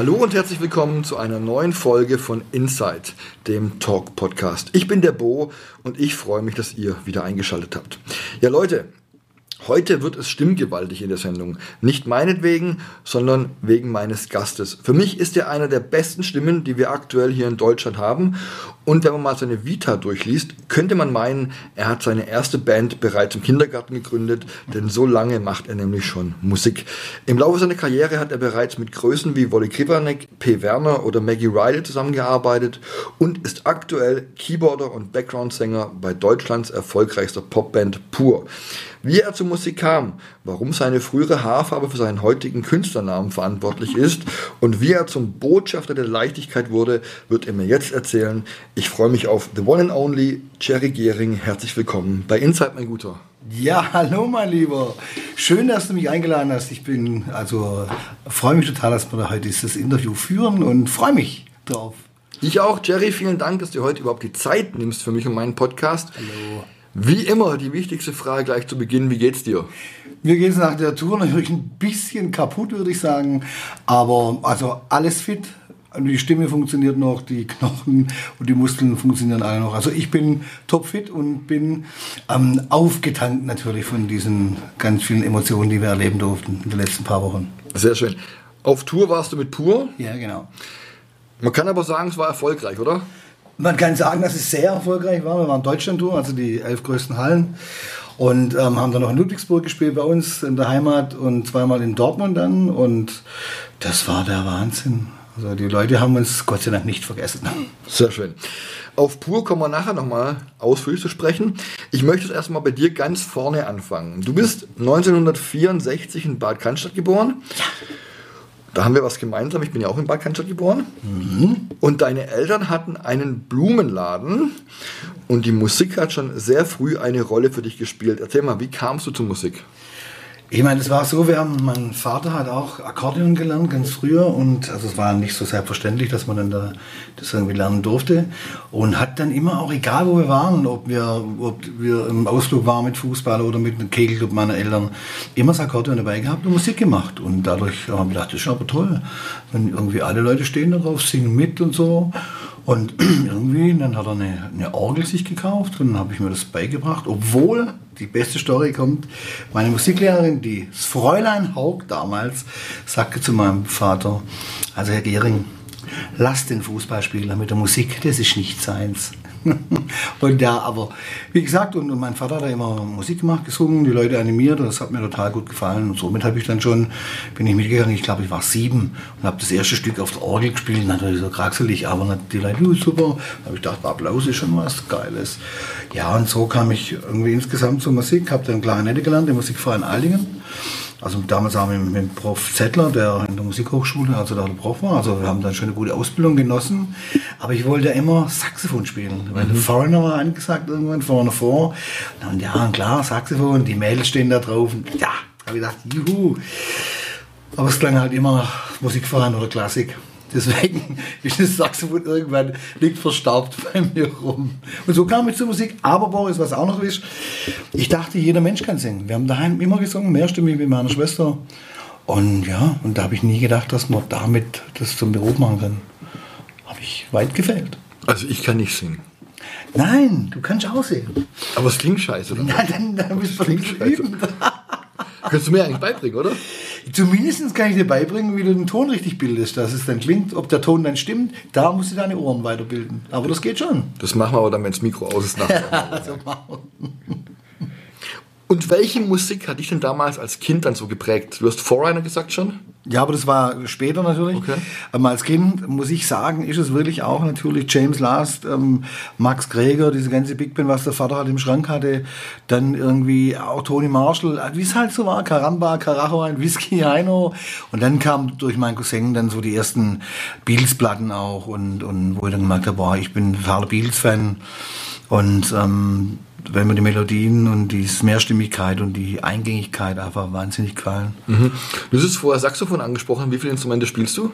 Hallo und herzlich willkommen zu einer neuen Folge von Inside, dem Talk Podcast. Ich bin der Bo und ich freue mich, dass ihr wieder eingeschaltet habt. Ja Leute, Heute wird es stimmgewaltig in der Sendung. Nicht meinetwegen, sondern wegen meines Gastes. Für mich ist er einer der besten Stimmen, die wir aktuell hier in Deutschland haben. Und wenn man mal seine Vita durchliest, könnte man meinen, er hat seine erste Band bereits im Kindergarten gegründet, denn so lange macht er nämlich schon Musik. Im Laufe seiner Karriere hat er bereits mit Größen wie Wolly Krivanek, P. Werner oder Maggie Riley zusammengearbeitet und ist aktuell Keyboarder und Background-Sänger bei Deutschlands erfolgreichster Popband Pur. Wie er zur Musik kam, warum seine frühere Haarfarbe für seinen heutigen Künstlernamen verantwortlich ist und wie er zum Botschafter der Leichtigkeit wurde, wird er mir jetzt erzählen. Ich freue mich auf The One and Only Jerry Gehring. Herzlich willkommen bei Inside, mein Guter. Ja, hallo mein Lieber. Schön, dass du mich eingeladen hast. Ich bin, also freue mich total, dass wir heute dieses Interview führen und freue mich drauf. Ich auch, Jerry. Vielen Dank, dass du heute überhaupt die Zeit nimmst für mich und meinen Podcast. Hallo. Wie immer, die wichtigste Frage gleich zu Beginn, wie geht's dir? Mir geht es nach der Tour natürlich ein bisschen kaputt, würde ich sagen. Aber also alles fit. Die Stimme funktioniert noch, die Knochen und die Muskeln funktionieren alle noch. Also ich bin topfit und bin ähm, aufgetankt natürlich von diesen ganz vielen Emotionen, die wir erleben durften in den letzten paar Wochen. Sehr schön. Auf Tour warst du mit Pur? Ja, genau. Man kann aber sagen, es war erfolgreich, oder? Man kann sagen, dass es sehr erfolgreich war. Wir waren Deutschland-Tour, also die elf größten Hallen. Und ähm, haben dann noch in Ludwigsburg gespielt bei uns in der Heimat und zweimal in Dortmund dann. Und das war der Wahnsinn. Also die Leute haben uns Gott sei Dank nicht vergessen. Sehr schön. Auf Pur kommen wir nachher nochmal ausführlich zu sprechen. Ich möchte jetzt erstmal bei dir ganz vorne anfangen. Du bist 1964 in Bad Cannstatt geboren. Ja. Da haben wir was gemeinsam. Ich bin ja auch in Bad Cannstatt geboren. Mhm. Und deine Eltern hatten einen Blumenladen und die Musik hat schon sehr früh eine Rolle für dich gespielt. Erzähl mal, wie kamst du zur Musik? Ich meine, es war so, wir haben, mein Vater hat auch Akkordeon gelernt, ganz früher. Und also es war nicht so selbstverständlich, dass man dann da das irgendwie lernen durfte. Und hat dann immer auch, egal wo wir waren, ob wir, ob wir im Ausflug waren mit Fußball oder mit einem Kegelclub meiner Eltern, immer das Akkordeon dabei gehabt und Musik gemacht. Und dadurch haben wir gedacht, das ist aber toll. Wenn irgendwie alle Leute stehen darauf, singen mit und so. Und irgendwie, dann hat er eine, eine Orgel sich gekauft und dann habe ich mir das beigebracht, obwohl die beste Story kommt, meine Musiklehrerin, die Fräulein Haug damals, sagte zu meinem Vater, also Herr Gehring, lass den Fußballspieler mit der Musik, das ist nicht seins. und ja, aber wie gesagt, und, und, mein Vater hat da immer Musik gemacht, gesungen, die Leute animiert und das hat mir total gut gefallen. Und somit habe ich dann schon, bin ich mitgegangen, ich glaube, ich war sieben und habe das erste Stück auf der Orgel gespielt, natürlich so kraxelig, aber die Leute, uh, super. Habe ich gedacht, Applaus ist schon was Geiles. Ja, und so kam ich irgendwie insgesamt zur Musik, habe dann Klarinette gelernt, im Musikverein Eilingen. Also damals haben wir mit dem Prof Zettler, der in der Musikhochschule, also da der Prof war. Also wir haben dann schon eine gute Ausbildung genossen. Aber ich wollte ja immer Saxophon spielen. Weil mhm. der Foreigner war angesagt irgendwann vorne vor. Und ja, klar, Saxophon, die Mädels stehen da drauf. Und ja, habe ich gedacht, juhu. Aber es klang halt immer Musikverein oder Klassik. Deswegen ist das Saxophon irgendwann liegt verstaubt bei mir rum. Und so kam ich zur Musik. Aber Boris, was auch noch ist, ich dachte, jeder Mensch kann singen. Wir haben daheim immer gesungen, mehrstimmig mit meiner Schwester. Und ja, und da habe ich nie gedacht, dass man damit das zum Beruf machen kann. Habe ich weit gefällt. Also ich kann nicht singen. Nein, du kannst auch singen. Aber es klingt scheiße, oder? Nein, dann, dann bist du nicht üben. Könntest du mir eigentlich beibringen, oder? Zumindest kann ich dir beibringen, wie du den Ton richtig bildest, dass es dann klingt, ob der Ton dann stimmt. Da musst du deine Ohren weiterbilden. Aber das geht schon. Das machen wir aber dann, wenn das Mikro aus ist. Ja, so Und welche Musik hat dich denn damals als Kind dann so geprägt? Du hast Foreigner gesagt schon? Ja, aber das war später natürlich. Okay. Ähm, als Kind muss ich sagen, ist es wirklich auch natürlich James Last, ähm, Max Greger, diese ganze Big Band, was der Vater halt im Schrank hatte. Dann irgendwie auch Tony Marshall, äh, wie es halt so war, Caramba, Carajo, ein Whisky, Heino. Und dann kam durch meinen Cousin dann so die ersten Beatles-Platten auch und, und wo ich dann gemerkt habe, boah, ich bin totaler Beatles-Fan. Und ähm, wenn mir die Melodien und die Mehrstimmigkeit und die Eingängigkeit einfach wahnsinnig gefallen. Mhm. Du hast vorher Saxophon angesprochen. Wie viele Instrumente spielst du?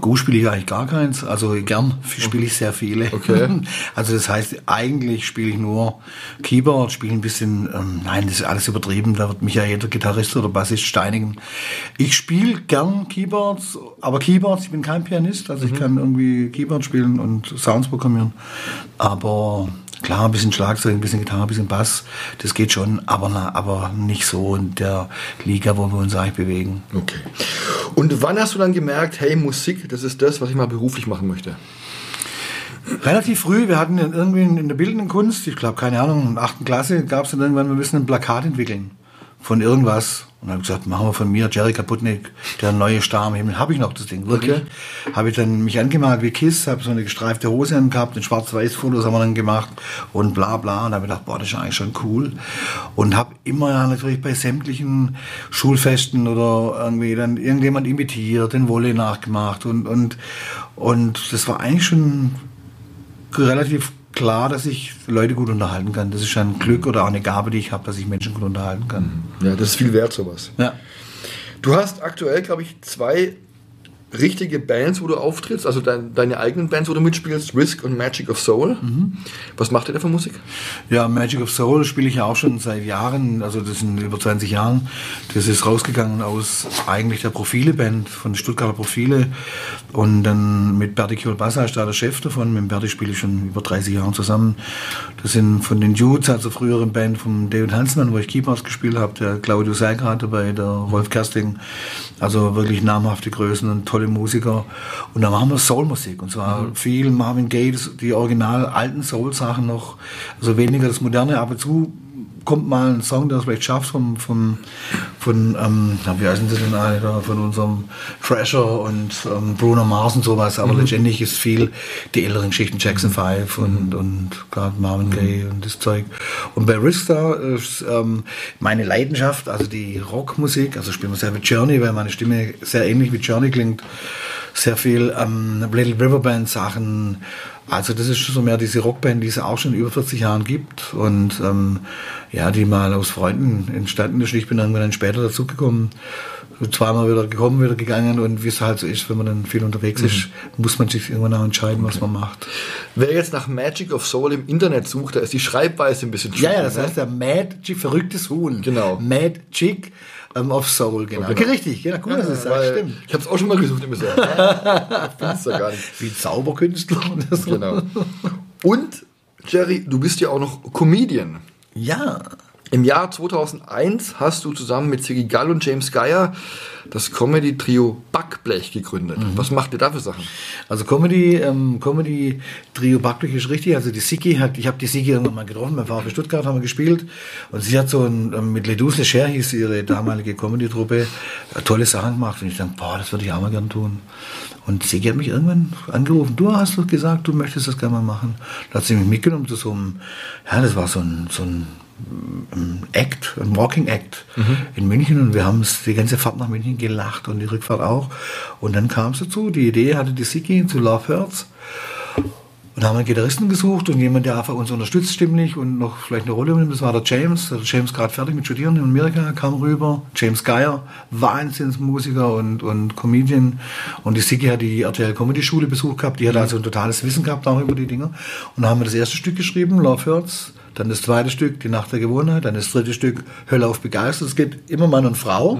Gut spiele ich eigentlich gar keins. Also gern spiele ich sehr viele. Okay. Also das heißt, eigentlich spiele ich nur Keyboard, spiele ein bisschen, ähm, nein, das ist alles übertrieben, da wird mich ja jeder Gitarrist oder Bassist steinigen. Ich spiele gern Keyboards, aber Keyboards, ich bin kein Pianist, also ich kann irgendwie Keyboard spielen und Sounds programmieren. Aber Klar, ein bisschen Schlagzeug, ein bisschen Gitarre, ein bisschen Bass, das geht schon, aber, na, aber nicht so in der Liga, wo wir uns eigentlich bewegen. Okay. Und wann hast du dann gemerkt, hey, Musik, das ist das, was ich mal beruflich machen möchte? Relativ früh, wir hatten irgendwie in der bildenden Kunst, ich glaube, keine Ahnung, in der achten Klasse gab es dann irgendwann, wir müssen ein Plakat entwickeln von irgendwas. Und habe gesagt, machen wir von mir, Jerry Kaputnik, der neue Star am Himmel. Habe ich noch das Ding, wirklich. Okay. Habe ich dann mich angemalt wie Kiss, habe so eine gestreifte Hose angehabt, ein Schwarz-Weiß-Fotos haben wir dann gemacht und bla bla. Und habe gedacht, boah, das ist eigentlich schon cool. Und habe immer ja, natürlich bei sämtlichen Schulfesten oder irgendwie dann irgendjemand imitiert, den Wolle nachgemacht und, und, und das war eigentlich schon relativ klar, dass ich Leute gut unterhalten kann. Das ist ein Glück oder auch eine Gabe, die ich habe, dass ich Menschen gut unterhalten kann. Ja, das ist viel wert, sowas. Ja. Du hast aktuell, glaube ich, zwei richtige Bands, wo du auftrittst, also dein, deine eigenen Bands, wo du mitspielst, Risk und Magic of Soul. Was macht ihr da für Musik? Ja, Magic of Soul spiele ich ja auch schon seit Jahren, also das sind über 20 Jahren. Das ist rausgegangen aus eigentlich der Profile-Band von Stuttgarter Profile und dann mit Berti Kielbassa ist da der Chef davon. Mit Berti spiele ich schon über 30 Jahre zusammen. Das sind von den Dudes, also früheren Band von David Hansmann, wo ich Keyboards gespielt habe, der Claudio Seiger dabei, der Rolf Kersting. Also wirklich namhafte Größen und tolle Musiker. Und da machen wir Soulmusik. Und zwar viel Marvin Gaye, die original alten Soul-Sachen noch. Also weniger das Moderne. Ab und zu kommt mal ein Song, der es vielleicht schafft vom, vom, von, ähm, wie heißen sie denn alle da, von unserem Thrasher und ähm, Bruno Mars und sowas. Aber letztendlich ist viel die älteren Geschichten, Jackson 5 und, und gerade Marvin Gaye und das Zeug. Und bei Risk da ist ähm, meine Leidenschaft, also die Rockmusik, also spielen wir sehr mit Journey, weil meine Stimme sehr ähnlich wie Journey klingt. Sehr viel ähm, Little River Band Sachen. Also das ist schon so mehr diese Rockband, die es auch schon über 40 Jahren gibt und ähm, ja, die mal aus Freunden entstanden ist. Ich bin irgendwann dann später dazugekommen, zweimal wieder gekommen, wieder gegangen und wie es halt so ist, wenn man dann viel unterwegs ist, muss man sich irgendwann auch entscheiden, was man macht. Wer jetzt nach Magic of Soul im Internet sucht, da ist die Schreibweise ein bisschen Ja, ja, tricky, das ne? heißt der Magic, verrücktes Huhn. Genau. Magic ähm, of Soul, genau. Genau. Richtig, ja, cool, dass es sagt, stimmt. Ich habe es auch schon mal gesucht im Museum. Ja, Findest du gar nicht. Wie Zauberkünstler oder so. Genau. Und, Jerry, du bist ja auch noch Comedian. Ja. Im Jahr 2001 hast du zusammen mit Siggy Gall und James Geyer das Comedy-Trio Backblech gegründet. Mhm. Was macht ihr da für Sachen? Also Comedy, ähm, Comedy Trio Backblech ist richtig. Also die Siki hat, ich habe die Siki irgendwann mal getroffen, beim VfB Stuttgart haben wir gespielt und sie hat so ein, ähm, mit Ledus Lecher hieß ihre damalige Comedy-Truppe, äh, tolle Sachen gemacht und ich dachte, boah, das würde ich auch mal gern tun. Und Siki hat mich irgendwann angerufen, du hast doch gesagt, du möchtest das gerne mal machen. Da hat sie mich mitgenommen zu so einem, ja, das war so ein, so ein ein Act, ein Walking Act in München und wir haben die ganze Fahrt nach München gelacht und die Rückfahrt auch. Und dann kam es dazu, die Idee hatte die Siki zu Love Hurts und haben einen Gitarristen gesucht und jemand, der einfach uns unterstützt stimmlich und noch vielleicht eine Rolle übernimmt. Das war der James. Der James gerade fertig mit Studieren in Amerika, kam rüber. James Geyer, Wahnsinnsmusiker und, und Comedian. Und die Siki hat die RTL Comedy Schule besucht gehabt. Die hat also ein totales Wissen gehabt auch über die Dinger. Und da haben wir das erste Stück geschrieben, Love Hurts. Dann das zweite Stück, Die Nacht der Gewohnheit. Dann das dritte Stück, Hölle auf begeistert. Es geht immer Mann und Frau.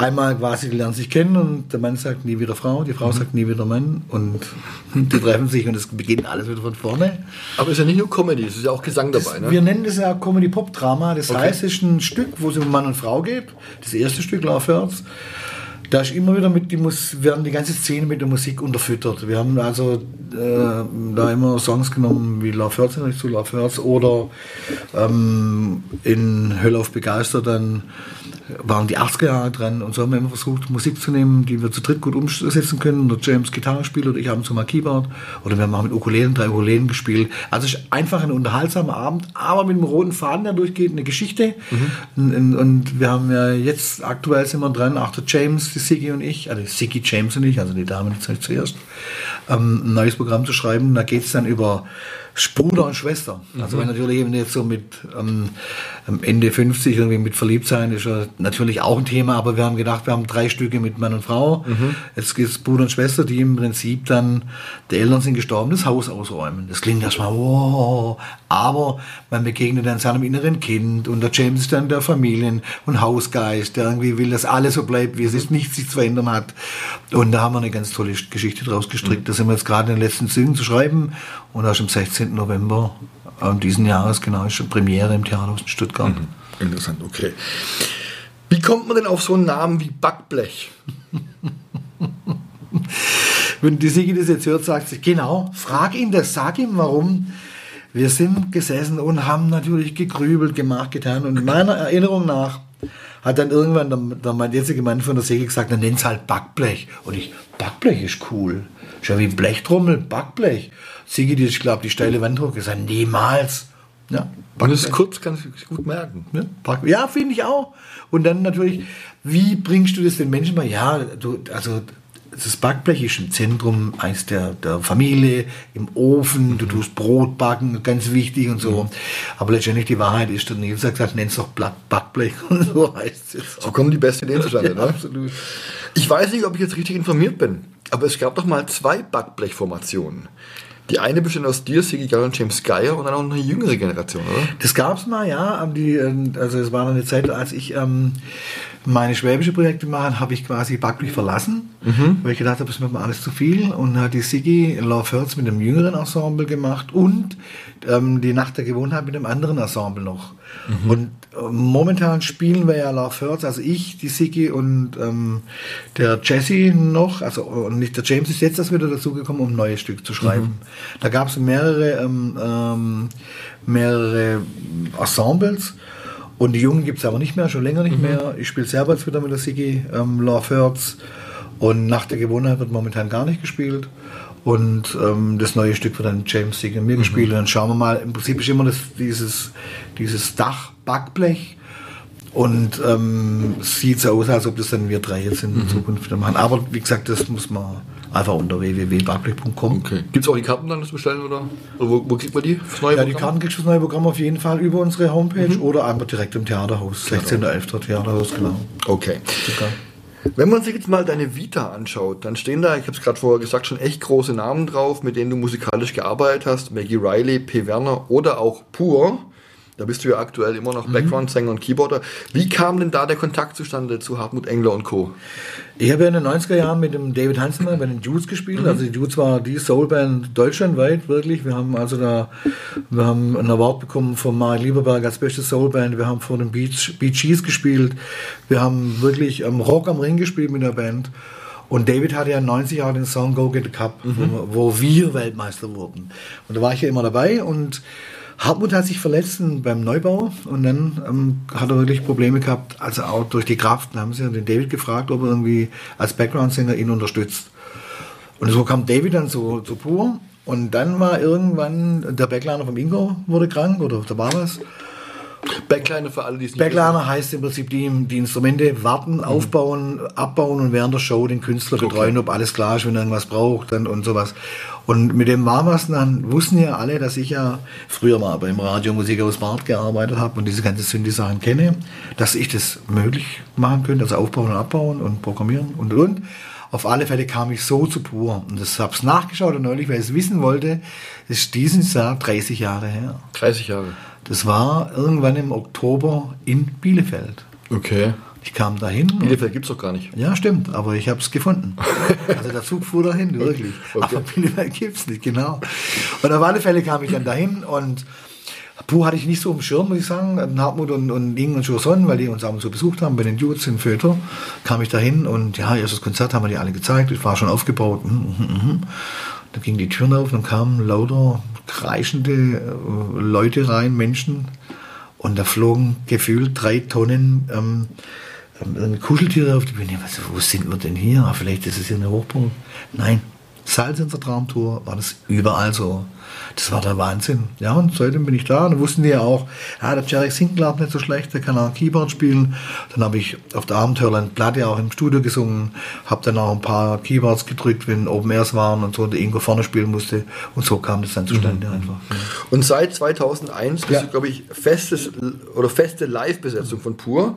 Einmal quasi, die lernen sich kennen und der Mann sagt nie wieder Frau, die Frau sagt nie wieder Mann und die treffen sich und es beginnt alles wieder von vorne. Aber es ist ja nicht nur Comedy, es ist ja auch Gesang dabei. Ne? Wir nennen das ja Comedy-Pop-Drama. Das Okay. heißt, es ist ein Stück, wo es um Mann und Frau geht. Das erste Stück, Love Hurts. Da ist immer wieder mit, die muss, werden die ganze Szene mit der Musik unterfüttert. Wir haben also äh, da immer Songs genommen wie Love Hurts, zu Love Hurts oder ähm, in Hölle auf Begeistert dann waren die 80er Jahre dran und so haben wir immer versucht, Musik zu nehmen, die wir zu dritt gut umsetzen können. Der James Gitarre spielt oder ich habe so mal Keyboard oder wir haben auch mit Ukulelen, drei Ukulelen gespielt. Also es ist einfach ein unterhaltsamer Abend, aber mit einem roten Faden, der durchgeht, eine Geschichte. Und, und- und wir haben ja jetzt, aktuell sind wir dran, auch der James, die Siggy und ich, also Siggy James und ich, also die Dame die zeigt zuerst, ähm, ein neues Programm zu schreiben. Da geht es dann über Bruder und Schwester. Also wenn natürlich eben jetzt so mit ähm, am Ende 50 irgendwie mit verliebt sein ist ja natürlich auch ein Thema, aber wir haben gedacht, wir haben drei Stücke mit Mann und Frau. Jetzt gibt es Bruder und Schwester, die im Prinzip dann, die Eltern sind gestorben, das Haus ausräumen. Das klingt erstmal, wow, aber man begegnet dann seinem inneren Kind und der James ist dann der Familien- und Hausgeist, der irgendwie will, dass alles so bleibt, wie es ist, nichts sich zu verändern hat. Und da haben wir eine ganz tolle Geschichte draus gestrickt. Da sind wir jetzt gerade in den letzten Zügen zu schreiben und erst am 16. November diesen Jahres, genau, ist schon Premiere im Theaterhaus in Stuttgart. Interessant, okay. Wie kommt man denn auf so einen Namen wie Backblech? Wenn die Sigi das jetzt hört, sagt sie, genau, frag ihn das, sag ihm warum. Wir sind gesessen und haben natürlich gegrübelt, gemacht, getan. Und meiner Erinnerung nach hat dann irgendwann der, der mein jetziger Mann von der Säge gesagt, dann nenn's halt Backblech. Und ich, Backblech ist cool. Ja wie Blechtrommel, Backblech. Sigi, die, ich glaube, die steile Wand hoch, gesagt, niemals. Ja, Und das ist kurz, kann ich gut merken. ja, Back- ja finde ich auch. Und dann natürlich, wie bringst du das den Menschen bei? Ja, du, also das Backblech ist im Zentrum eins der, der Familie, im Ofen, du tust Brot backen, ganz wichtig und so. Aber letztendlich die Wahrheit ist, der Nils hat gesagt, nenn's doch Backblech und so heißt es. So kommen die besten Ideen zustande, Ja, ne? absolut. Ich weiß nicht, ob ich jetzt richtig informiert bin, aber es gab doch mal zwei Backblechformationen. Die eine besteht aus dir, Siggy Gall und James Geyer und dann auch noch eine jüngere Generation, oder? Das gab's mal, ja. aber Die, ähm, also es war noch eine Zeit, als ich ähm, meine schwäbische Projekte machen, habe ich quasi Backblech verlassen, weil ich gedacht habe, das wird mir alles zu viel. Und hat die Siggy Love Hurts mit einem jüngeren Ensemble gemacht und ähm, die Nacht der Gewohnheit mit einem anderen Ensemble noch. Und äh, momentan spielen wir ja Love Hurts, also ich, die Siggy und ähm, der Jesse noch, also und nicht der James ist jetzt erst wieder dazugekommen, um ein neues Stück zu schreiben. Da gab es mehrere, ähm, ähm, mehrere Ensembles. Und die Jungen gibt es aber nicht mehr, schon länger nicht mehr. Ich spiele selber jetzt wieder mit der Siggy, ähm, Love Hurts. Und nach der Gewohnheit wird momentan gar nicht gespielt. Und ähm, das neue Stück wird dann James Siggy und mir gespielt. Und dann schauen wir mal, im Prinzip ist immer das, dieses, dieses Dach Backblech. Und ähm, es sieht so aus, als ob das dann wir drei jetzt in Zukunft wieder machen. Aber wie gesagt, das muss man einfach unter www.backblech.com. Okay. Gibt es auch die Karten dann zu bestellen, oder? wo, wo kriegt man die? Das neue Ja, die Programm? Karten kriegst du das neue Programm auf jeden Fall über unsere Homepage oder einfach direkt im Theaterhaus. 16.11. Theaterhaus, genau. Okay. Wenn man sich jetzt mal deine Vita anschaut, dann stehen da, ich habe es gerade vorher gesagt, schon echt große Namen drauf, mit denen du musikalisch gearbeitet hast. Maggie Riley, P. Werner oder auch Pur. Da bist du ja aktuell immer noch Background-Sänger und Keyboarder. Wie kam denn da der Kontakt zustande zu Hartmut Engler und Co.? Ich habe ja in den 90er Jahren mit dem David Hanselmann bei den Dudes gespielt. Also die Dudes war die Soulband deutschlandweit, wirklich. Wir haben also da, wir haben einen Award bekommen von Mark Lieberberg als beste Soulband. Wir haben vor den Beach, Bee Gees gespielt. Wir haben wirklich ähm, Rock am Ring gespielt mit der Band. Und David hatte ja in 90 Jahren den Song Go Get the Cup, wo, wo wir Weltmeister wurden. Und da war ich ja immer dabei und Hartmut hat sich verletzt beim Neubau und dann ähm, hat er wirklich Probleme gehabt, also auch durch die Kraft. Dann haben sie den David gefragt, ob er irgendwie als Background-Sänger ihn unterstützt. Und so kam David dann zu, zu Pur und dann war irgendwann der Backliner vom Ingo wurde krank oder da war was. Backliner für alle, die es nicht Backliner heißt im Prinzip die, die Instrumente warten, aufbauen, abbauen und während der Show den Künstler betreuen, ob alles klar ist, wenn er irgendwas braucht dann, und sowas. Und mit dem war was, dann wussten ja alle, dass ich ja früher mal beim Radio Musik aus Bart gearbeitet habe und diese ganzen Synthi-Sachen kenne, dass ich das möglich machen könnte, also aufbauen und abbauen und programmieren und und. Auf alle Fälle kam ich so zu pur. Und das hab's nachgeschaut und neulich, weil ich es wissen wollte, ist dieses Jahr 30 Jahre her. 30 Jahre. Das war irgendwann im Oktober in Bielefeld. Okay. Ich kam dahin. Bielefeld gibt es doch gar nicht. Ja, stimmt, aber ich habe es gefunden. Also der Zug fuhr dahin, wirklich. Okay. Aber Bielefeld gibt's nicht, genau. Und auf alle Fälle kam ich dann dahin und Puh hatte ich nicht so im Schirm, muss ich sagen. Hartmut und, und Ing und Joson, weil die uns abends so besucht haben bei den Dudes in Föter, kam ich dahin und ja, erstes Konzert haben wir die alle gezeigt. Ich war schon aufgebaut. Da gingen die Türen auf und dann kamen lauter kreischende äh, Leute rein, Menschen. Und da flogen gefühlt drei Tonnen ähm, ähm, Kuscheltiere auf die Bühne. Was, wo sind wir denn hier? Ah, Vielleicht ist es hier eine Hochburg. Nein, Salz in der Traumtour war das überall so. Das war der Wahnsinn. Ja, und seitdem bin ich da. Und wussten die ja auch, ja, der Jerry singt, glaube nicht so schlecht, der kann auch Keyboard spielen. Dann habe ich auf der Abenteuerland Platte auch im Studio gesungen, habe dann auch ein paar Keyboards gedrückt, wenn Open Airs waren und so, der Ingo vorne spielen musste. Und so kam das dann zustande mhm. einfach. Ja. Und seit 2001 bist ja. du, glaube ich, festes oder feste Live-Besetzung von Pur.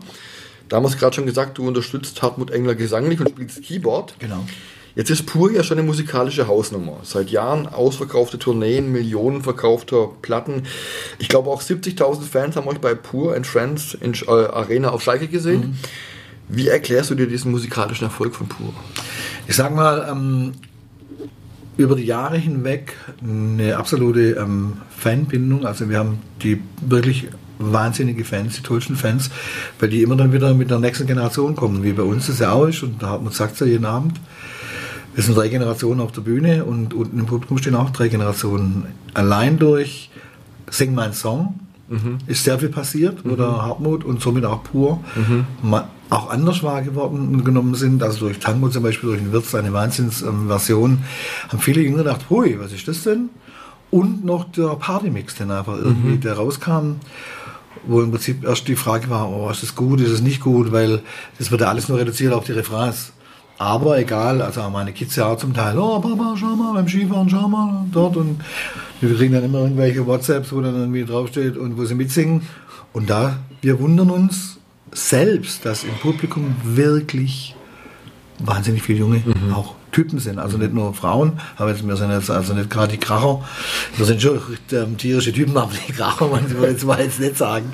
Damals gerade schon gesagt, du unterstützt Hartmut Engler gesanglich und spielst Keyboard. Genau. Jetzt ist Pur ja schon eine musikalische Hausnummer. Seit Jahren ausverkaufte Tourneen, Millionen verkaufter Platten. Ich glaube auch 70.000 Fans haben euch bei Pur and Friends in äh, Arena auf Schalke gesehen. Mhm. Wie erklärst du dir diesen musikalischen Erfolg von Pur? Ich sag mal, ähm, über die Jahre hinweg eine absolute ähm, Fanbindung. Also wir haben die wirklich wahnsinnige Fans, die tollsten Fans, weil die immer dann wieder mit der nächsten Generation kommen, wie bei uns das ja auch ist. Und da hat man sagt ja jeden Abend. Wir sind drei Generationen auf der Bühne und unten im Publikum stehen auch drei Generationen. Allein durch Sing mein Song mhm. ist sehr viel passiert, mhm. oder Hartmut und somit auch pur. Mhm. auch anders wahrgenommen genommen sind, also durch Tango zum Beispiel, durch den Wirtz, eine Wahnsinnsversion, haben viele Jünger gedacht, hui, was ist das denn? Und noch der Partymix, der einfach irgendwie, mhm. der rauskam, wo im Prinzip erst die Frage war, oh, ist das gut, ist es nicht gut, weil das wird ja alles nur reduziert auf die Refrains. Aber egal, also meine Kids ja auch zum Teil, oh Papa, schau mal beim Skifahren, schau mal dort und wir kriegen dann immer irgendwelche WhatsApps, wo dann irgendwie draufsteht und wo sie mitsingen. Und da, wir wundern uns selbst, dass im Publikum wirklich wahnsinnig viele junge mhm. auch Typen sind. Also nicht nur Frauen, aber jetzt, wir sind jetzt also nicht gerade die Kracher. Wir sind schon ähm, tierische Typen, aber die Kracher, man will jetzt mal jetzt nicht sagen.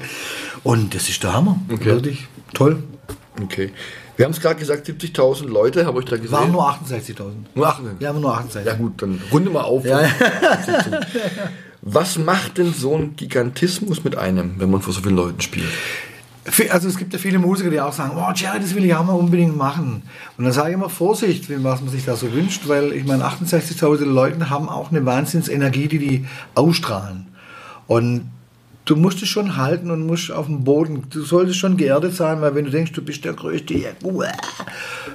Und das ist der Hammer. Okay. Wirklich toll. Okay. Wir haben es gerade gesagt, 70.000 Leute, habe ich da gesehen. Waren nur 68.000. Nur 68? Ja, nur 68. Ja gut, dann runde mal auf. Ja. Was macht denn so ein Gigantismus mit einem, wenn man vor so vielen Leuten spielt? Also es gibt ja viele Musiker, die auch sagen, oh Jerry, das will ich auch mal unbedingt machen. Und dann sage ich immer Vorsicht, was man sich da so wünscht, weil ich meine, 68.000 Leute haben auch eine Wahnsinnsenergie, die die ausstrahlen. Und du musst es schon halten und musst auf dem Boden, du solltest schon geerdet sein, weil wenn du denkst, du bist der Größte,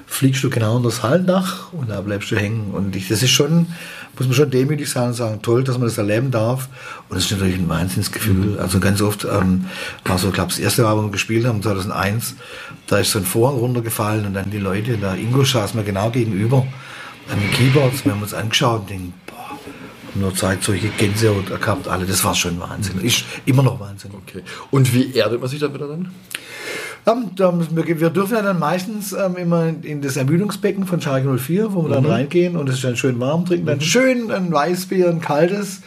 fliegst du genau unter das Hallendach und da bleibst du hängen. Und ich, das ist schon, muss man schon demütig sein und sagen, toll, dass man das erleben darf. Und es ist natürlich ein Wahnsinnsgefühl. Mhm. Also ganz oft, ähm, war so, ich glaube, das erste Mal, wo wir gespielt haben, 2001, da ist so ein Vorhang runtergefallen und dann die Leute, da Ingo saß mir genau gegenüber an den Keyboards, wir haben uns angeschaut und denken, nur Zeit solche Gänsehaut gehabt, alle. Das war schon Wahnsinn. Ist immer noch Wahnsinn. Okay. Und wie erdet man sich da wieder dann? wir dürfen ja dann meistens ähm, immer in das Ermüdungsbecken von Schalke 04, wo wir mhm. dann reingehen und es ist dann schön warm, trinken dann mhm. schön ein Weißbier, ein kaltes.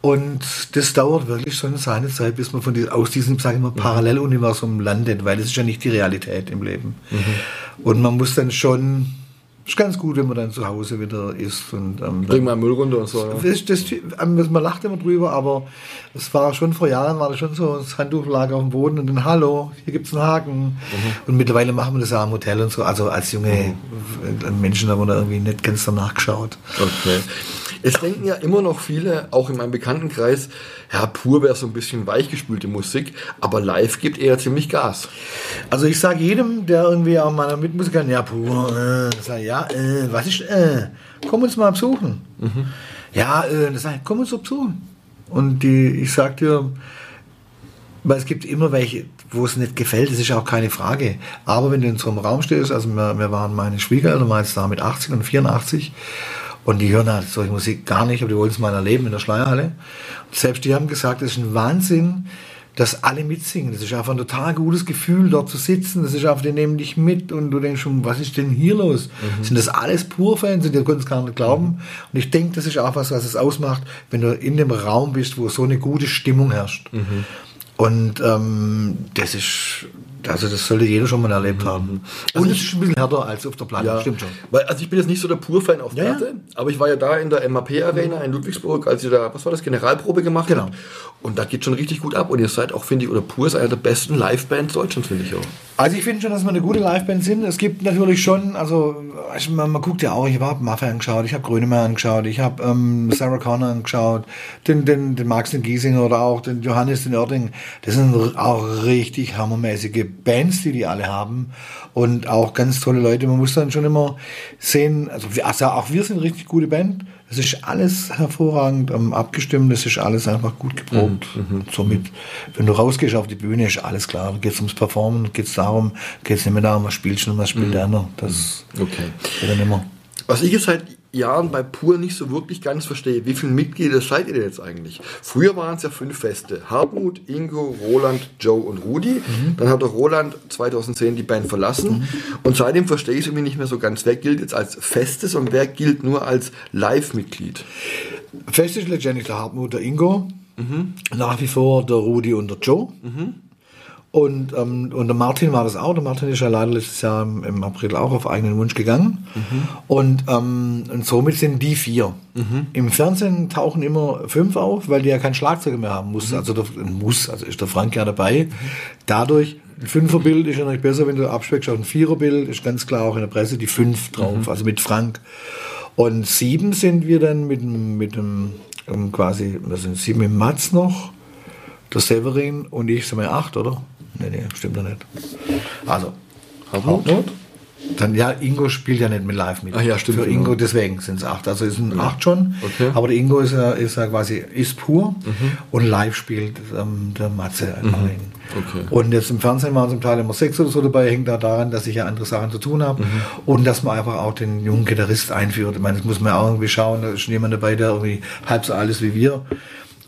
Und das dauert wirklich schon seine Zeit, bis man von die, aus diesem, sage ich mal, Paralleluniversum landet, weil das ist ja nicht die Realität im Leben. Mhm. Und man muss dann schon ist ganz gut, wenn man dann zu Hause wieder isst. Und, ähm, Bring mal Müll runter und so. Ja. Das, das, ähm, man lacht immer drüber, aber es war schon vor Jahren, war das schon so, das Handtuch lag auf dem Boden und dann, hallo, hier gibt es einen Haken. Mhm. Und mittlerweile machen wir das ja im Hotel und so. Also als junge mhm. Menschen haben wir da irgendwie nicht ganz danach geschaut. Okay. Es denken ja immer noch viele, auch in meinem Bekanntenkreis, ja, pur wäre so ein bisschen weichgespülte Musik, aber live gibt eher ziemlich Gas. Also ich sage jedem, der irgendwie auch meiner Mitmusiker, ja, pur, äh, sag, ja, äh, was ist, äh, komm uns mal besuchen. Mhm. Ja, äh, das sag, komm uns besuchen. Und die, ich sag dir, weil es gibt immer welche, wo es nicht gefällt, das ist auch keine Frage. Aber wenn du in so einem Raum stehst, also wir, wir waren meine Schwiegereltern, jetzt da mit 80 und 84 und die hören halt solche Musik gar nicht, aber die wollen es mal erleben in der Schleierhalle. Und selbst die haben gesagt, das ist ein Wahnsinn, dass alle mitsingen. Das ist einfach ein total gutes Gefühl, dort zu sitzen. Das ist einfach, die nehmen dich mit und du denkst schon, was ist denn hier los? Mhm. Sind das alles Pur-Fans? Und die können es gar nicht glauben. Mhm. Und ich denke, das ist auch was, was es ausmacht, wenn du in dem Raum bist, wo so eine gute Stimmung herrscht. Mhm. Und ähm, das ist, also das sollte jeder schon mal erlebt mhm. haben. Also und es ist ein bisschen härter als auf der Platte, ja, stimmt schon. Weil, also ich bin jetzt nicht so der Pur-Fan auf Platte, ja, aber ich war ja da in der MAP-Arena in Ludwigsburg, als ihr da, was war das, Generalprobe gemacht genau. habt. Und da geht schon richtig gut ab. Und ihr seid auch, finde ich, oder Pur ist einer der besten Live-Bands Deutschlands, finde ich auch. Also ich finde schon, dass wir eine gute Liveband sind. Es gibt natürlich schon, also ich, man, man guckt ja auch, ich habe Mafia angeschaut, ich habe Grönemeyer angeschaut, ich habe ähm, Sarah Connor angeschaut, den, den, den Max den Giesinger oder auch den Johannes den Oerding. Das sind auch richtig hammermäßige Bands, die die alle haben und auch ganz tolle Leute. Man muss dann schon immer sehen, also, also auch wir sind eine richtig gute Band. Es ist alles hervorragend ähm, abgestimmt, es ist alles einfach gut geprobt. Mhm, Somit, wenn du rausgehst auf die Bühne, ist alles klar. Da geht es ums Performen, geht es darum, geht es nicht mehr darum, was spielst du und was spielt mhm. der andere. Das okay. geht dann immer. Was ich jetzt seit Jahren bei Pur nicht so wirklich ganz verstehe, wie viele Mitglieder seid ihr denn jetzt eigentlich? Früher waren es ja fünf Feste. Hartmut, Ingo, Roland, Joe und Rudi. Mhm. Dann hat auch Roland 2010 die Band verlassen. Mhm. Und seitdem verstehe ich es irgendwie nicht mehr so ganz. Wer gilt jetzt als Festes und wer gilt nur als Live-Mitglied? Fest ist letztendlich der Hartmut, der Ingo. Mhm. Nach wie vor der Rudi und der Joe. Mhm. Und, ähm, und der Martin war das auch. Der Martin ist ja leider letztes Jahr im, im April auch auf eigenen Wunsch gegangen. Mhm. Und, ähm, und somit sind die vier. Mhm. Im Fernsehen tauchen immer fünf auf, weil die ja keinen Schlagzeuger mehr haben muss. Mhm. Also der, muss, also ist der Frank ja dabei. Dadurch, ein Fünferbild ist ja natürlich besser, wenn du abspeckst auf ein Viererbild, ist ganz klar auch in der Presse die fünf drauf, mhm. also mit Frank. Und sieben sind wir dann mit, mit dem, ähm, quasi, das sind sieben im Matz noch, der Severin und ich sind wir acht, oder? Nee, nee, stimmt doch nicht. Also, Hartmut? Hartmut? Dann, ja, Ingo spielt ja nicht mit live mit. Ach ja, stimmt. Für Ingo, genau. deswegen sind es acht. Also es sind ja. acht schon. Okay. Aber der Ingo ist ja, ist ja quasi ist pur mhm. und live spielt ähm, der Matze mhm. Okay. Und jetzt im Fernsehen waren zum Teil immer sechs oder so dabei, hängt da daran, dass ich ja andere Sachen zu tun habe. Mhm. Und dass man einfach auch den jungen Gitarrist einführt. Ich meine, das muss man auch irgendwie schauen, da ist jemand dabei, der irgendwie halb so alt ist wie wir.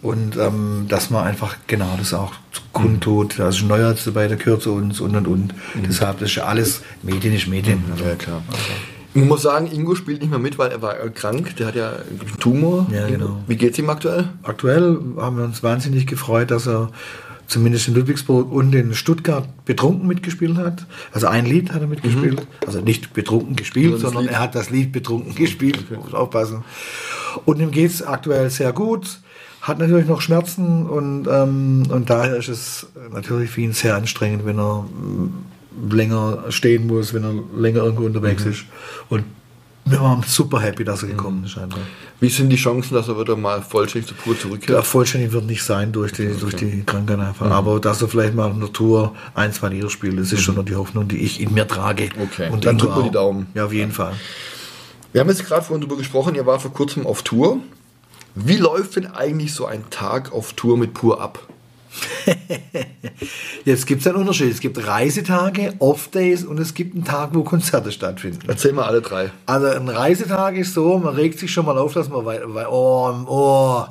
Und ähm, dass man einfach genau das auch kundtut. Ein Neuer dabei, der gehört zu uns und und und. Mhm. Deshalb ist ja alles Medien ist Medien. Mhm. Ja, klar. Also. Ich muss sagen, Ingo spielt nicht mehr mit, weil er war krank. Der hat ja einen Tumor. Ja, genau. Wie geht es ihm aktuell? Aktuell haben wir uns wahnsinnig gefreut, dass er zumindest in Ludwigsburg und in Stuttgart betrunken mitgespielt hat. Also ein Lied hat er mitgespielt. Mhm. Also nicht betrunken gespielt, sondern Lied. er hat das Lied betrunken gespielt. Okay. Muss aufpassen. Und ihm geht es aktuell sehr gut hat natürlich noch Schmerzen und, ähm, und daher ist es natürlich für ihn sehr anstrengend, wenn er mm, länger stehen muss, wenn er länger irgendwo unterwegs mhm. ist. Und wir waren super happy, dass er gekommen ist. Einfach. Wie sind die Chancen, dass er wieder mal vollständig zur Tour zurückkehrt? Ja, vollständig wird nicht sein durch die, okay. durch die Krankheit einfach. Mhm. Aber dass er vielleicht mal in der Tour ein, zwei Lieder spielt, das ist mhm. schon noch die Hoffnung, die ich in mir trage. Okay, und dann drücken wir die Daumen. Ja, auf jeden Fall. Wir haben jetzt gerade vorhin darüber gesprochen, ihr war vor kurzem auf Tour. Wie läuft denn eigentlich so ein Tag auf Tour mit Pur ab? Jetzt gibt es einen Unterschied. Es gibt Reisetage, Off-Days und es gibt einen Tag, wo Konzerte stattfinden. Erzähl mal alle drei. Also ein Reisetag ist so, man regt sich schon mal auf, dass man weiter, oh, oh.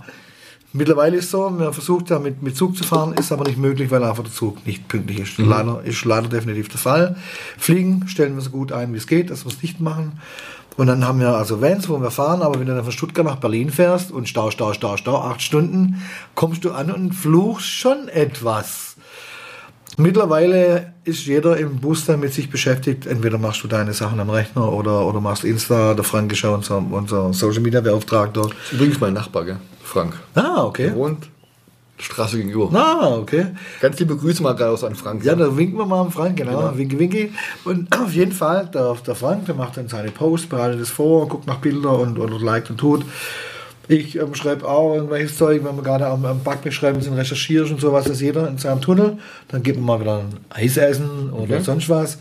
Mittlerweile ist es so, man versucht ja mit, mit Zug zu fahren, ist aber nicht möglich, weil einfach der Zug nicht pünktlich ist. Mhm. Leider, ist leider definitiv der Fall. Fliegen stellen wir so gut ein, wie es geht, dass wir es nicht machen. Und dann haben wir also Vans, wo wir fahren, aber wenn du dann von Stuttgart nach Berlin fährst und Stau, Stau, Stau, Stau, acht Stunden, kommst du an und fluchst schon etwas. Mittlerweile ist jeder im Bus damit sich beschäftigt. Entweder machst du deine Sachen am Rechner oder, oder machst Insta. Der Frank ist ja unser, unser Social Media Beauftragter. Übrigens mein Nachbar, gell? Frank. Ah, okay. Der wohnt Straße gegenüber. Ah, okay. Ganz liebe Grüße mal gerade aus an Frank. Ja, da winken wir mal an Frank, genau. genau. Winke, winke. Und auf jeden Fall, der, der Frank, der macht dann seine Post, bereitet es vor, guckt nach Bilder und, und liked und tut. Ich ähm, schreibe auch irgendwelches Zeug, wenn wir gerade am, am Backblech schreiben sind, recherchierst und sowas, das jeder in seinem Tunnel. Dann gibt man mal wieder ein Eis essen oder okay. sonst was.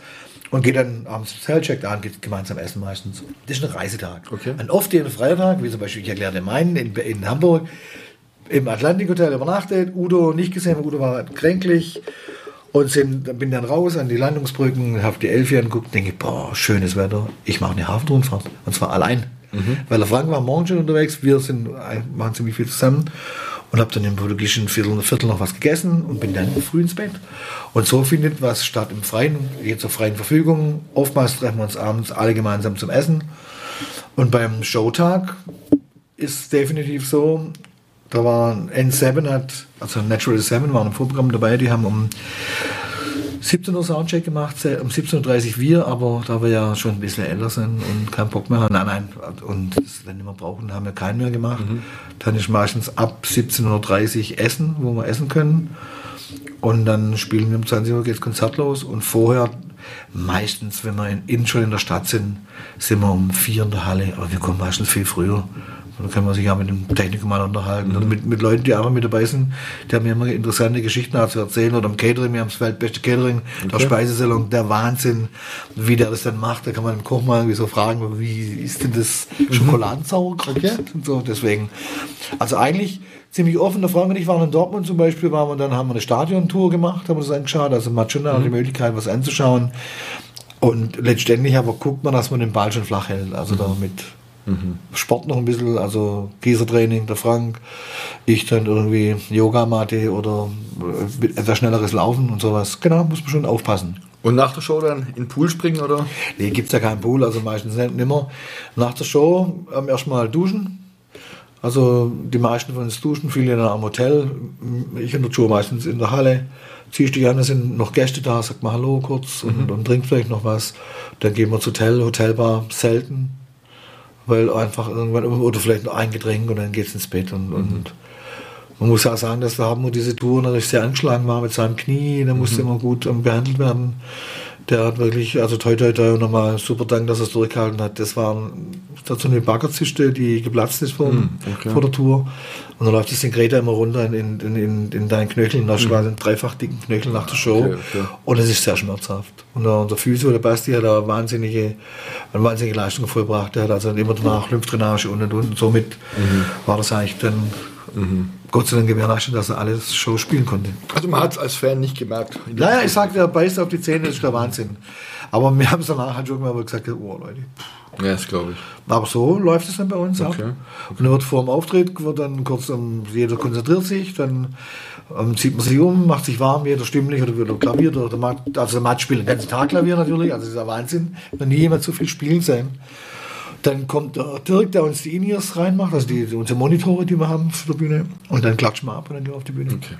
Und geht dann abends ins Hotel, checkt an, geht gemeinsam essen meistens. Das ist ein Reisetag. Okay. Ein oft ein Freitag, wie zum Beispiel, ich erkläre meinen in, in Hamburg, im Atlantik Hotel übernachtet, Udo nicht gesehen, Udo war kränklich und sind, bin dann raus an die Landungsbrücken, habe die Elfi angeguckt, denke, boah, schönes Wetter, ich mache eine Hafenrundfahrt und zwar allein. Mhm. Weil der Frank war morgen schon unterwegs, wir sind, machen ziemlich viel zusammen und habe dann im portugiesischen Viertel, Viertel noch was gegessen und bin dann früh ins Bett. Und so findet was statt im Freien, jetzt zur freien Verfügung. Oftmals treffen wir uns abends alle gemeinsam zum Essen. Und beim Showtag ist definitiv so, da war N7 hat, also Natural 7 waren im Vorprogramm dabei, die haben um 17 Uhr Soundcheck gemacht, um 17.30 Uhr wir, aber da wir ja schon ein bisschen älter sind und keinen Bock mehr haben, nein, nein, und das dann immer brauchen, haben wir keinen mehr gemacht. Mhm. Dann ist meistens ab 17.30 Uhr Essen, wo wir essen können. Und dann spielen wir um 20 Uhr geht's Konzert los und vorher meistens, wenn wir in, in schon in der Stadt sind, sind wir um vier in der Halle, aber wir kommen meistens viel früher. Da kann man sich ja mit dem Techniker mal unterhalten. Mhm. Oder mit, mit Leuten, die einfach mit dabei sind, die haben mir immer interessante Geschichten zu erzählen. Oder im Catering, wir haben das weltbeste Catering, der Speisesalon, der Wahnsinn, wie der das dann macht. Da kann man den Koch mal irgendwie so fragen, wie ist denn das Schokoladensauerkraut? Okay. Und so, deswegen. Also eigentlich ziemlich offen. Der Frank und ich waren in Dortmund zum Beispiel, waren wir, dann haben wir eine Stadiontour gemacht, haben wir das angeschaut. Also man hat schon Mhm. die Möglichkeit, was anzuschauen. Und letztendlich aber guckt man, dass man den Ball schon flach hält. Also da mit Sport noch ein bisschen, also Gießertraining, der Frank, ich dann irgendwie Yogamatte oder äh, etwas schnelleres Laufen und sowas. Genau, muss man schon aufpassen. Und nach der Show dann in den Pool springen oder? Nee, gibt's ja keinen Pool, also meistens nicht nimmer. Nach der Show ähm, erstmal duschen. Also die meisten von uns duschen, viele dann am Hotel. Ich in der Show meistens in der Halle. Ziehst dich an, es sind noch Gäste da, sagt mal Hallo kurz und, und trinkt vielleicht noch was. Dann gehen wir ins Hotel, Hotelbar, selten. Weil einfach irgendwann, oder vielleicht noch ein Getränk und dann geht's ins Bett. Und, und man muss auch sagen, dass der Hartmut diese Tour natürlich sehr angeschlagen war mit seinem Knie. Der musste immer gut behandelt werden. Der hat wirklich, also toi toi toi, nochmal super Dank, dass er es durchgehalten hat. Das war dazu eine Baggerziste, die geplatzt ist vor, okay. vor der Tour. Und dann läuft das Greta immer runter in, in, in, in deinen Knöcheln. Hast du quasi einen dreifach dicken Knöchel nach der Show. Okay, okay. Und es ist sehr schmerzhaft. Und der, unser Physio, der Basti, hat da wahnsinnige, eine wahnsinnige Leistung vollbracht. Der hat also immer danach Lymphdrainage und und und. Und somit war das eigentlich dann Gott sei Dank gewährleistet, dass er alles Show spielen konnte. Also man hat es als Fan nicht gemerkt. Naja, ich sagte, er beißt auf die Zähne, das ist der Wahnsinn. Aber wir haben es danach halt schon mal gesagt, oh Leute. Ja, das glaube ich. Aber so läuft es dann bei uns Okay. ab. Und dann wird vor dem Auftritt, wird dann kurz, um, jeder konzentriert sich, dann ähm, zieht man sich um, macht sich warm, jeder stimmlich oder wieder Klavier. Oder der Matt, also der Matt spielt den ganzen Tag Klavier natürlich, also das ist ja Wahnsinn. Noch nie jemand so viel spielen sein. Dann kommt der Dirk, der uns die In-Ears reinmacht, also die, unsere Monitore, die wir haben für die Bühne. Und dann klatschen wir ab und dann gehen wir auf die Bühne. Okay.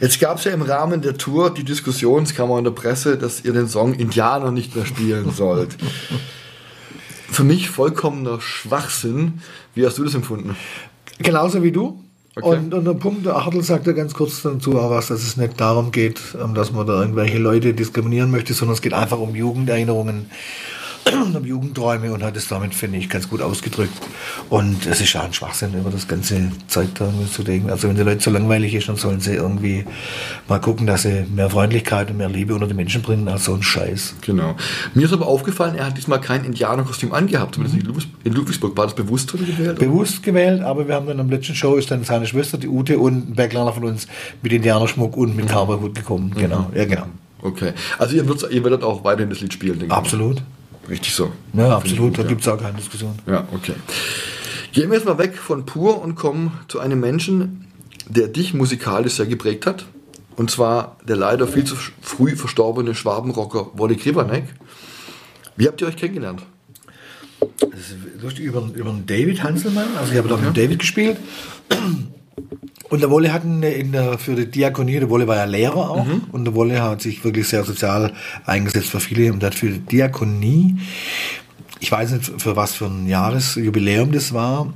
Jetzt gab es ja im Rahmen der Tour die Diskussionskammer in der Presse, dass ihr den Song Indianer nicht mehr spielen sollt. Für mich vollkommener Schwachsinn. Wie hast du das empfunden? Genauso wie du. Okay. Und, und der Punkt, der Hartl sagte ganz kurz dazu auch was, dass es nicht darum geht, ähm, dass man da irgendwelche Leute diskriminieren möchte, sondern es geht einfach um Jugenderinnerungen, um Jugendträume und hat es damit, finde ich, ganz gut ausgedrückt. Und es ist ja ein Schwachsinn, über das ganze Zeug da zu denken. Also wenn die Leute so langweilig ist, dann sollen sie irgendwie mal gucken, dass sie mehr Freundlichkeit und mehr Liebe unter die Menschen bringen, als so ein Scheiß. Genau. Mir ist aber aufgefallen, er hat diesmal kein Indianerkostüm angehabt. Zumindest in Ludwigs- In Ludwigsburg war das bewusst gewählt? bewusst gewählt, aber wir haben dann am letzten Show ist dann seine Schwester, die Ute und ein Backliner von uns mit Indianerschmuck und mit Cowboyhut gekommen. Genau, ja genau. Okay. Also ihr, ihr werdet auch weiterhin das Lied spielen, denke ich. Absolut. Richtig so. Ja, absolut, da Ja. gibt es auch keine Diskussion. Ja, okay. Gehen wir jetzt mal weg von Pur und kommen zu einem Menschen, der dich musikalisch sehr geprägt hat. Und zwar der leider viel zu früh verstorbene Schwabenrocker Wolli Krivanek. Wie habt ihr euch kennengelernt? Das ist lustig, über, über den David Hanselmann, also ich habe da mit dem David gespielt. Und der Wolle hatten in der, für die Diakonie, der Wolle war ja Lehrer auch, und der Wolle hat sich wirklich sehr sozial eingesetzt für viele. Und hat für die Diakonie, ich weiß nicht für was für ein Jahresjubiläum das war,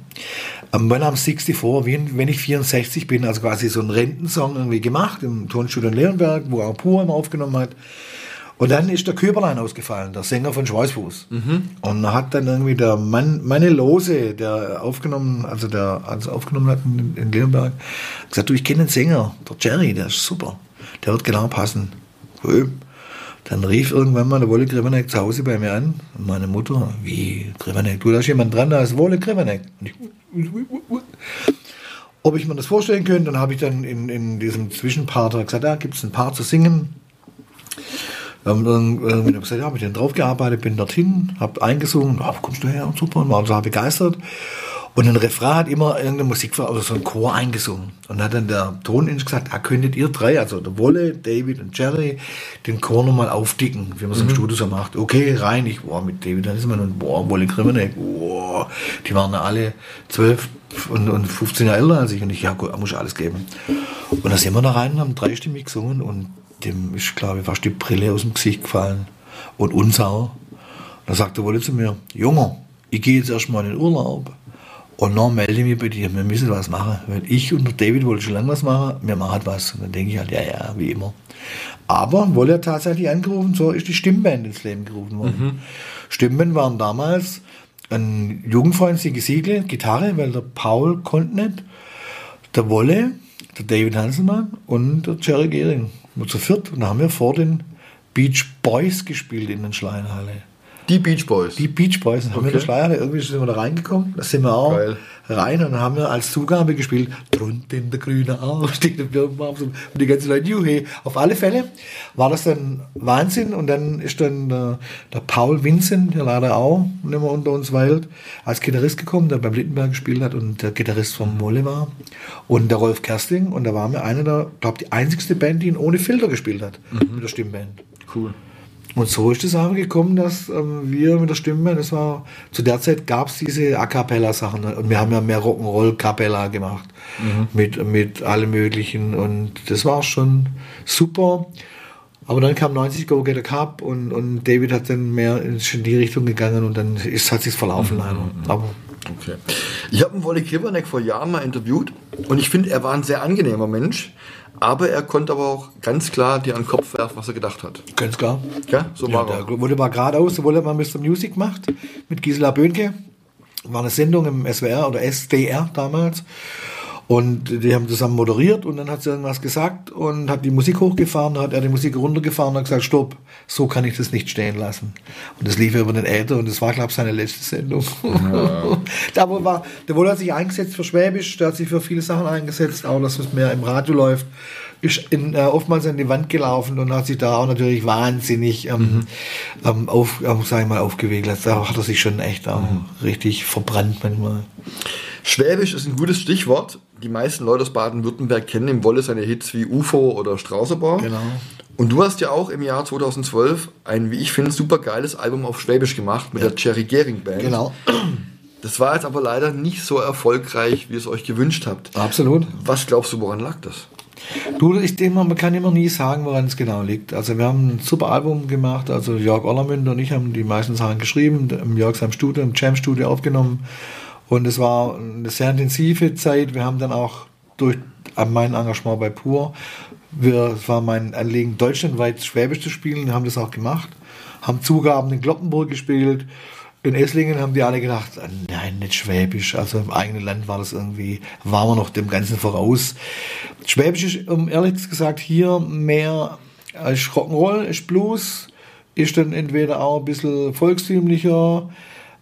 am When I'm 64, wenn, wenn ich 64 bin, also quasi so einen Rentensong irgendwie gemacht im Tonstudio in Leonberg, wo auch Pur immer aufgenommen hat. Und dann ist der Köberlein ausgefallen, der Sänger von Schweißfuß. Und da hat dann irgendwie der Mann, meine Lose, der aufgenommen, also der also aufgenommen hat in, in Leonberg, gesagt, du, ich kenne den Sänger, der Jerry, der ist super. Der wird genau passen. Cool. Dann rief irgendwann mal der Wolle Griveneck zu Hause bei mir an. Und meine Mutter, wie Griveneck? Du, da ist jemand dran, da ist Wolle Griveneck. Und ich, ob ich mir das vorstellen könnte, dann habe ich dann in, in diesem Zwischenpart gesagt, da gibt es ein Paar zu singen. Ähm, dann äh, ich gesagt, ja, habe ich dann drauf gearbeitet, bin dorthin, habe eingesungen, ja, kommst du her und super, und war total begeistert. Und ein Refrain hat immer irgendeine Musik oder so ein Chor eingesungen. Und dann hat dann der Toningenieur gesagt, ah, könntet ihr drei, also der Wolle, David und Jerry, den Chor nochmal aufdicken, wie man es im Studio so macht. Okay, rein, ich, boah, mit David, dann ist man, und boah, Wolle Grimmeneck, boah, die waren ja alle zwölf und, und 15 Jahre älter als ich. Und ich, ja gut, da muss ich alles geben. Und dann sind wir da rein haben dreistimmig gesungen und dem ist, glaube ich, fast die Brille aus dem Gesicht gefallen. Und uns auch. Da sagte Wolle zu mir, Junge, ich gehe jetzt erstmal in den Urlaub. Und dann melde ich mich bei dir, wir müssen was machen. Weil ich und der David wollten schon lange was machen, wir machen was. Und dann denke ich halt, ja, ja, wie immer. Aber wurde ja tatsächlich angerufen, so ist die Stimmband ins Leben gerufen worden. Stimmband waren damals ein Jugendfreund, Sigi Siegel, Gitarre, weil der Paul konnte nicht, der Wolle, der David Hanselmann und der Jerry Gehring. Und zu viert. Und da haben wir vor den Beach Boys gespielt in den Schleienhalle. Die Beach Boys. Die Beach Boys. Dann haben wir in der Schleierhalle, irgendwie sind wir da reingekommen, da sind wir auch Geil. rein und haben wir als Zugabe gespielt, drunten der grüne Au, steht der Birnbaum und die ganzen Leute, juhe. Auf alle Fälle war das dann Wahnsinn und dann ist dann der, der Paul Vincent, der leider auch nicht mehr unter uns weilt, als Gitarrist gekommen, der beim Littenberg gespielt hat und der Gitarrist vom Molle war und der Rolf Kersting und da waren wir eine der, glaube die einzigste Band, die ihn ohne Filter gespielt hat, mit der Stimmband. Cool. Und so ist es aber gekommen, dass ähm, wir mit der Stimme, das war, zu der Zeit gab es diese A Cappella-Sachen. ne? Und wir haben ja mehr Rock'n'Roll-Cappella gemacht. Mit, mit allem Möglichen. Und das war schon super. Aber dann kam 90 Go Get a Cup und, und David hat dann mehr in die Richtung gegangen und dann ist, hat sich verlaufen leider. Aber Okay. Ich habe einen Wolle Kliberneck vor Jahren mal interviewt und ich finde, er war ein sehr angenehmer Mensch, aber er konnte aber auch ganz klar dir an den Kopf werfen, was er gedacht hat. ganz klar. Ja, so Ja, war er. wurde mal geradeaus, wurde mal Mr. Music gemacht mit Gisela Böhnke. War eine Sendung im SWR oder SDR damals. Und die haben zusammen moderiert und dann hat sie irgendwas gesagt und hat die Musik hochgefahren, hat er die Musik runtergefahren und hat gesagt, stopp, so kann ich das nicht stehen lassen. Und das lief über den Äther und das war, glaube ich, seine letzte Sendung. da wo war, der wurde hat sich eingesetzt für Schwäbisch, der hat sich für viele Sachen eingesetzt, auch dass es mehr im Radio läuft ist in, äh, oftmals an die Wand gelaufen und hat sich da auch natürlich wahnsinnig ähm, ähm, auf, ähm, sag ich mal, aufgewickelt. Da hat er sich schon echt auch richtig verbrannt manchmal. Schwäbisch ist ein gutes Stichwort. Die meisten Leute aus Baden-Württemberg kennen im Wolle seine Hits wie UFO oder Straußerbau. Genau. Und du hast ja auch im Jahr 2012 ein, wie ich finde, super geiles Album auf Schwäbisch gemacht mit der Cherry Gehring Band. Genau. Das war jetzt aber leider nicht so erfolgreich, wie ihr es euch gewünscht habt. Absolut. Was glaubst du, woran lag das? Du, ich denke mal, man kann immer nie sagen, woran es genau liegt. Also wir haben ein super Album gemacht, also Jörg Ollermünder und ich haben die meisten Sachen geschrieben, im Jörg seinem Studio, im Jam-Studio aufgenommen. Und es war eine sehr intensive Zeit. Wir haben dann auch durch mein Engagement bei Pur, wir, es war mein Anliegen, deutschlandweit Schwäbisch zu spielen, haben das auch gemacht, haben Zugaben in Gloppenburg gespielt. In Esslingen haben die alle gedacht, ah, nein, nicht Schwäbisch. Also im eigenen Land war das irgendwie, waren wir noch dem Ganzen voraus. Schwäbisch ist, um ehrlich gesagt, hier mehr als Rock'n'Roll, ist Blues, ist dann entweder auch ein bisschen volkstümlicher,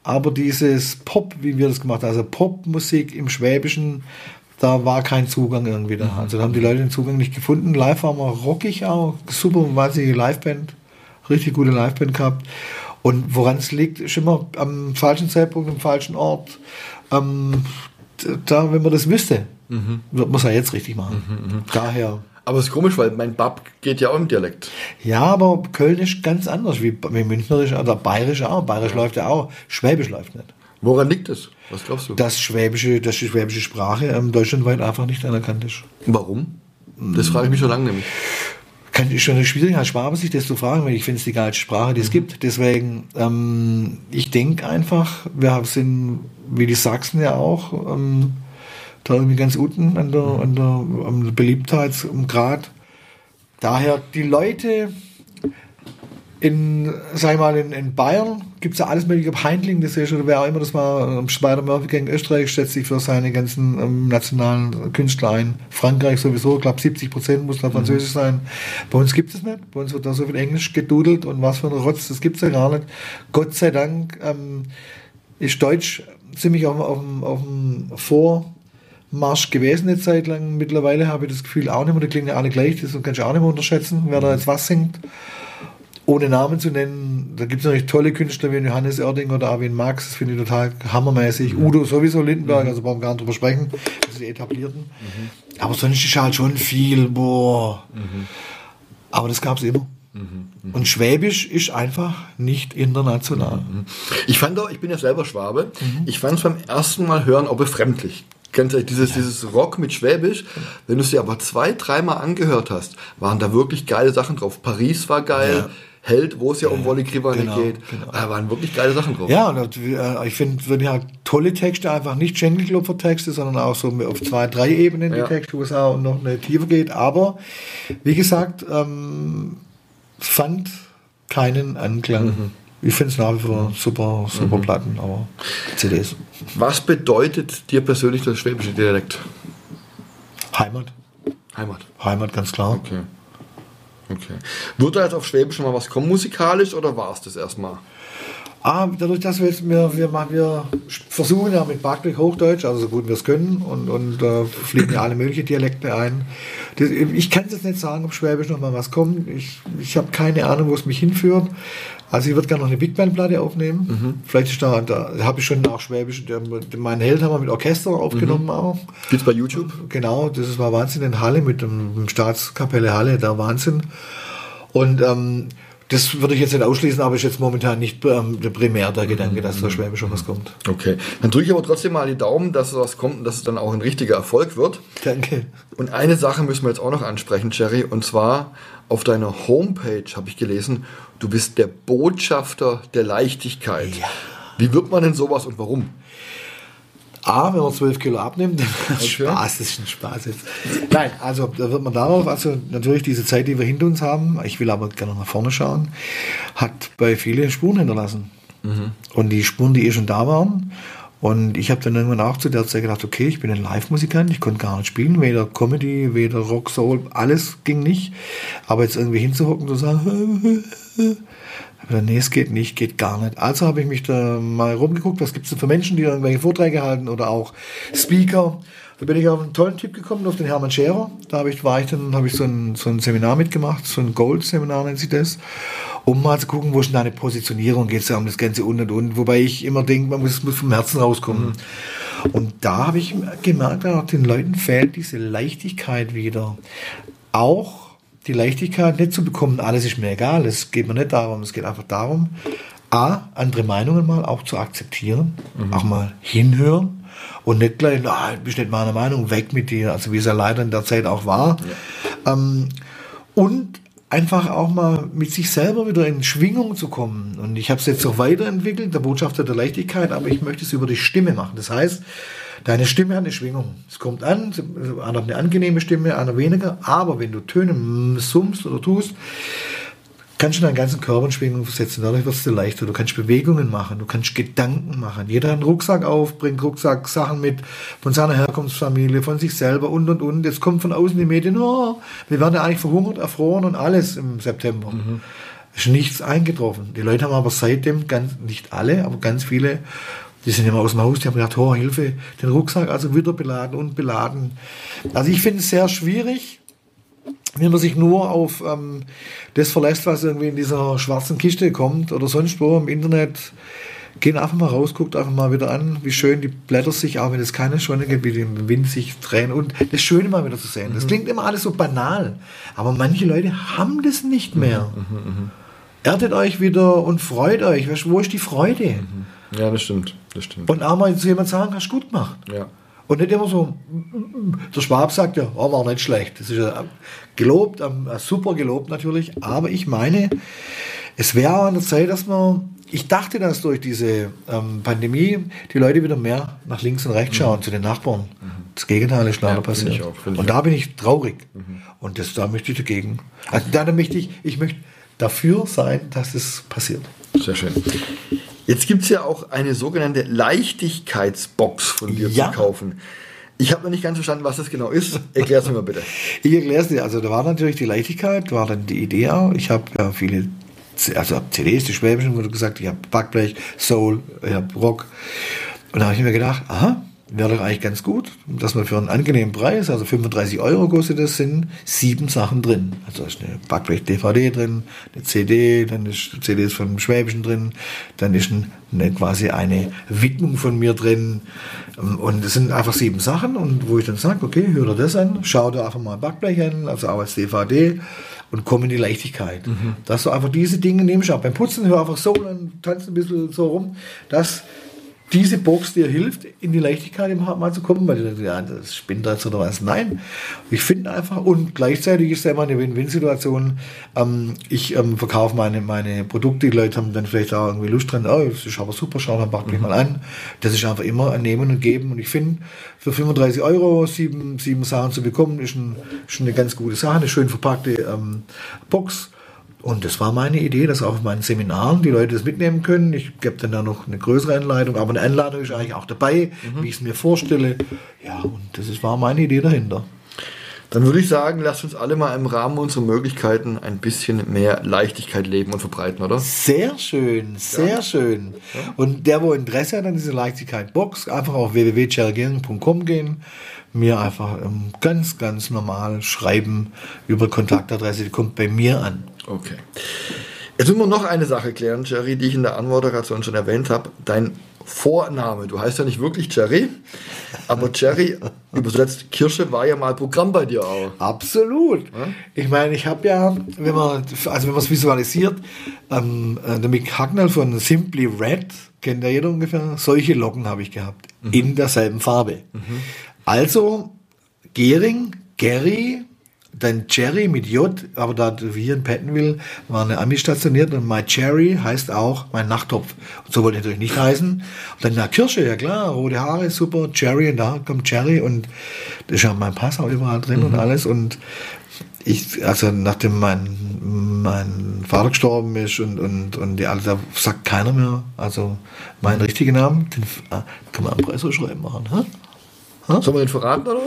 aber dieses Pop, wie wir das gemacht haben, also Popmusik im Schwäbischen, da war kein Zugang irgendwie da. Also da haben die Leute den Zugang nicht gefunden. Live waren wir rockig auch, super, wahnsinnige Liveband, richtig gute Liveband gehabt. Und woran es liegt, ist immer am falschen Zeitpunkt, am falschen Ort. Ähm, da, wenn man das wüsste, man es ja jetzt richtig machen. Daher. Aber es ist komisch, weil mein Bab geht ja auch im Dialekt. Ja, aber Köln ist ganz anders, wie, wie Münchnerisch oder Bayerisch auch. Bayerisch läuft ja auch, Schwäbisch läuft nicht. Woran liegt es? Was glaubst du? Dass Schwäbische, dass die schwäbische Sprache ähm, deutschlandweit einfach nicht anerkannt ist. Warum? Das frage ich mich schon lange nämlich. Kann, ist schon schwierig als Schwabe sich das zu fragen, weil ich finde es die geilste Sprache, die es gibt. Deswegen, ähm, ich denke einfach, wir sind, wie die Sachsen ja auch, ähm, da irgendwie ganz unten an der, an der, am Beliebtheitsgrad. Daher die Leute in, sag ich mal, in, in Bayern gibt es ja alles mögliche, ob Heindling das ist oder wer auch immer das war, ähm, Spider Murphy gegen Österreich setzt sich für seine ganzen ähm, nationalen Künstler ein. Frankreich sowieso, ich glaube 70 Prozent muss da Französisch sein. Bei uns gibt es nicht. Bei uns wird da so viel Englisch gedudelt und was für ein Rotz, das gibt es ja gar nicht. Gott sei Dank ähm, ist Deutsch ziemlich auf, auf, dem- auf dem Vormarsch gewesen eine Zeit lang. Mittlerweile habe ich das Gefühl auch nicht mehr, die klingen ja alle gleich, das kannst du auch nicht mehr unterschätzen, wer da jetzt was singt ohne Namen zu nennen, da gibt es natürlich tolle Künstler wie Johannes Oerding oder Arvin Max, das finde ich total hammermäßig. Udo sowieso, Lindenberg, also brauchen wir gar nicht drüber sprechen, das sind die etablierten. Aber sonst ist halt schon viel, boah. Aber das gab es immer. Und Schwäbisch ist einfach nicht international. Ich fand auch, ich bin ja selber Schwabe, ich fand es beim ersten Mal hören auch befremdlich. Ganz ehrlich, dieses, dieses Rock mit Schwäbisch, wenn du es dir aber zwei, dreimal angehört hast, waren da wirklich geile Sachen drauf. Paris war geil, Held, wo es ja, um Wolli Krivanek genau, geht. genau. Da waren wirklich geile Sachen drauf. Ja, und äh, ich finde, wenn ja tolle Texte, einfach nicht Schenkelklopfer-Texte, sondern auch so auf zwei, drei Ebenen Ja. die Texte, wo es auch noch eine Tiefe geht. Aber wie gesagt, ähm, fand keinen Anklang. Mhm. Ich finde es nach wie vor super, super Platten, aber CDs. Was bedeutet dir persönlich der schwäbische Dialekt? Heimat. Heimat. Heimat, ganz klar. Okay. Okay. Wird da jetzt auf Schwäbisch schon mal was kommen musikalisch oder war es das erstmal? Ah, dadurch, dass wir jetzt, wir, wir, machen, wir versuchen ja mit Barclay Hochdeutsch, also so gut wir es können, und, und äh, fliegen ja alle möglichen Dialekte ein. Das, ich kann jetzt nicht sagen, ob Schwäbisch noch mal was kommt. Ich, ich habe keine Ahnung, wo es mich hinführt. Also ich würde gerne noch eine Big Band Platte aufnehmen. Vielleicht ist da, da habe ich schon auch Schwäbisch, der, meinen Held haben wir mit Orchester aufgenommen auch. Gibt's bei YouTube? Genau, das war Wahnsinn in Halle mit dem, Staatskapelle Halle, der Wahnsinn. Und ähm, das würde ich jetzt nicht ausschließen, aber ist jetzt momentan nicht ähm, der primär der Gedanke, dass da Schwäbisch schon was kommt. Okay. Dann drücke ich aber trotzdem mal die Daumen, dass was kommt und dass es dann auch ein richtiger Erfolg wird. Danke. Und eine Sache müssen wir jetzt auch noch ansprechen, Jerry, und zwar auf deiner Homepage habe ich gelesen, du bist der Botschafter der Leichtigkeit. Ja. Wie wird man denn sowas und warum? A, wenn man 12 Kilo abnimmt, dann Okay. Spaß, das ist ein Spaß jetzt. Nein, also da wird man darauf, also natürlich diese Zeit, die wir hinter uns haben, ich will aber gerne nach vorne schauen, hat bei vielen Spuren hinterlassen. Und die Spuren, die eh schon da waren, und ich habe dann irgendwann auch zu der Zeit gedacht, okay, ich bin ein Live-Musikant, ich konnte gar nicht spielen, weder Comedy, weder Rock, Soul, alles ging nicht. Aber jetzt irgendwie hinzuhocken und zu sagen, Aber nee, es geht nicht, geht gar nicht. Also habe ich mich da mal rumgeguckt, was gibt es denn für Menschen, die irgendwelche Vorträge halten oder auch Speaker. Da bin ich auf einen tollen Tipp gekommen, auf den Hermann Scherer. Da habe ich, war ich dann, habe ich so ein, so ein Seminar mitgemacht, so ein Gold-Seminar nennt sich das, um mal zu gucken, wo ist denn deine Positionierung, geht es ja um das Ganze und und und. Wobei ich immer denke, man muss, es muss vom Herzen rauskommen. Und da habe ich gemerkt, auch den Leuten fehlt diese Leichtigkeit wieder. Auch die Leichtigkeit nicht zu bekommen, alles ist mir egal, es geht mir nicht darum, es geht einfach darum, A, andere Meinungen mal auch zu akzeptieren, auch mal hinhören und nicht gleich, na, bist nicht meiner Meinung, weg mit dir, also wie es ja leider in der Zeit auch war. Ähm, und einfach auch mal mit sich selber wieder in Schwingung zu kommen. Und ich habe es jetzt auch weiterentwickelt, der Botschafter der Leichtigkeit, aber ich möchte es über die Stimme machen. Das heißt, deine Stimme hat eine Schwingung. Es kommt an, einer hat eine angenehme Stimme, einer weniger, aber wenn du Töne summst oder tust, kannst du deinen ganzen Körper in Schwingung versetzen. Dadurch es dir leichter. Du kannst Bewegungen machen, du kannst Gedanken machen. Jeder hat einen Rucksack auf, bringt Rucksack-Sachen mit von seiner Herkunftsfamilie, von sich selber und und und. Jetzt kommt von außen die Medien, oh, wir werden ja eigentlich verhungert, erfroren und alles im September. Ist nichts eingetroffen. Die Leute haben aber seitdem, ganz, nicht alle, aber ganz viele, die sind immer aus dem Haus, die haben gedacht, oh, Hilfe, den Rucksack also wieder beladen und beladen. Also ich finde es sehr schwierig, wenn man sich nur auf ähm, das verlässt, was irgendwie in dieser schwarzen Kiste kommt oder sonst wo im Internet, gehen einfach mal raus, guckt einfach mal wieder an, wie schön die Blätter sich, auch wenn es keine Sonne gibt, wie im Wind sich drehen und das Schöne mal wieder zu sehen. Das klingt immer alles so banal, aber manche Leute haben das nicht mehr. Erdet euch wieder und freut euch. Weißt Wo ist die Freude? Ja, das stimmt. Das stimmt. Und auch mal zu jemand sagen, hast du gut gemacht. ja. Und nicht immer so, der Schwab sagt ja, oh, war nicht schlecht. Das ist ja gelobt, ähm, super gelobt natürlich. Aber ich meine, es wäre an der Zeit, dass man, ich dachte, dass durch diese ähm, Pandemie die Leute wieder mehr nach links und rechts schauen, zu den Nachbarn. Das Gegenteil ist leider Ja, passiert. auch, und da bin ich traurig. Und das, da möchte ich dagegen. Also da möchte ich, ich möchte dafür sein, dass es passiert. Sehr schön. Jetzt gibt es ja auch eine sogenannte Leichtigkeitsbox von dir Ja. zu kaufen. Ich habe noch nicht ganz verstanden, was das genau ist. Erklär es mir mal bitte. Ich erkläre es dir. Also da war natürlich die Leichtigkeit, war dann die Idee auch. Ich habe ja viele, also hab CDs, die Schwäbischen, wurde gesagt, ich habe Backblech, Soul, ich habe Rock. Und da habe ich mir gedacht, aha, wäre doch eigentlich ganz gut, dass man für einen angenehmen Preis, also 35 Euro kostet das, sind sieben Sachen drin. Also ist eine Backblech-DVD drin, eine CD, dann ist CDs vom Schwäbischen drin, dann ist ein, eine, quasi eine Widmung von mir drin. Und es sind einfach sieben Sachen und wo ich dann sage, okay, hör dir das an, schau dir einfach mal Backblech an, also auch als DVD und komm in die Leichtigkeit. Dass du einfach diese Dinge nimmst, auch beim Putzen hör einfach so und tanzt ein bisschen so rum. Das diese Box dir hilft, in die Leichtigkeit im mal zu kommen, weil du denkst, ja, das spinnt jetzt oder was. Nein, ich finde einfach, und gleichzeitig ist es immer eine Win-Win-Situation. Ähm, ich ähm, verkaufe meine, meine Produkte, die Leute haben dann vielleicht auch irgendwie Lust dran, oh, das ist aber super, schau dann pack mich mhm. mal an. Das ist einfach immer ein Nehmen und Geben. Und ich finde, für 35 Euro sieben, sieben Sachen zu bekommen, ist, ein, ist eine ganz gute Sache, eine schön verpackte ähm, Box und das war meine Idee, dass auch auf meinen Seminaren die Leute das mitnehmen können. Ich gebe dann da noch eine größere Anleitung, aber eine Anleitung ist eigentlich auch dabei, mhm. wie ich es mir vorstelle. Ja, und das ist, war meine Idee dahinter. Dann würde ich sagen, lasst uns alle mal im Rahmen unserer Möglichkeiten ein bisschen mehr Leichtigkeit leben und verbreiten, oder? Sehr schön, sehr ja. schön. Ja. Und der, wo Interesse hat an dieser Leichtigkeit-Box, einfach auf www.chergering.com gehen mir einfach ähm, ganz, ganz normal schreiben über Kontaktadresse, die kommt bei mir an. Okay. Jetzt müssen wir noch eine Sache klären, Jerry, die ich in der Anmoderation schon erwähnt habe. Dein Vorname, du heißt ja nicht wirklich Jerry, aber Jerry, übersetzt Kirsche, war ja mal Programm bei dir auch. Absolut. Ich meine, ich habe ja, wenn man also wenn man es visualisiert, ähm, äh, der Mick Hacknell von Simply Red, kennt ja jeder ungefähr, solche Locken habe ich gehabt, mhm. in derselben Farbe. Mhm. Also Gering, Gary, dann Cherry mit J, aber da wir hier in Pattonville war eine Ami stationiert und My Cherry heißt auch mein Nachttopf. Und so wollte ich natürlich nicht heißen. Und dann na Kirsche, ja klar, rote Haare, super, Cherry und da kommt Cherry und da ist ja mein Pass auch überall drin mhm. und alles und ich, also nachdem mein, mein Vater gestorben ist und, und, und die alle, da sagt keiner mehr, also meinen richtigen Namen, den ah, kann man am Preis schreiben machen, hä? Hm? Sollen wir den verraten, oder?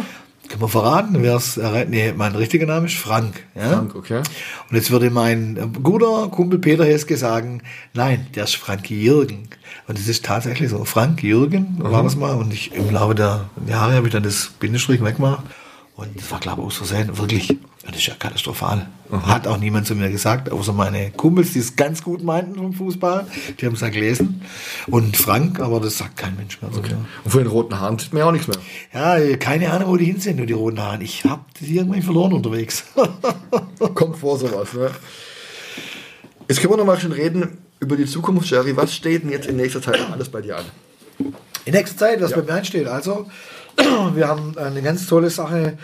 Können wir verraten, wer es erreicht? Nee, mein richtiger Name ist Frank. Ja? Frank, okay. Und jetzt würde mein guter Kumpel Peter Heske sagen, nein, der ist Frank Jürgen. Und es ist tatsächlich so. Frank Jürgen mhm. war das mal. Und ich im Laufe der Jahre habe ich dann das Bindestrich weggemacht. Und das war, glaube ich, aus Versehen wirklich das ist ja katastrophal. Aha. Hat auch niemand zu mir gesagt, außer meine Kumpels, die es ganz gut meinten vom Fußball. Die haben es ja gelesen. Und Frank, aber das sagt kein Mensch mehr. Okay. Und von den roten Haaren sieht man ja auch nichts mehr. Ja, keine Ahnung, wo die hin sind, nur die roten Haare. Ich habe die irgendwie verloren unterwegs. Kommt vor sowas, ne? Jetzt können wir noch mal schon reden über die Zukunft, Jerry. Was steht denn jetzt in nächster Zeit alles bei dir an? In nächster Zeit, was ja. bei mir ansteht. Also, wir haben eine ganz tolle Sache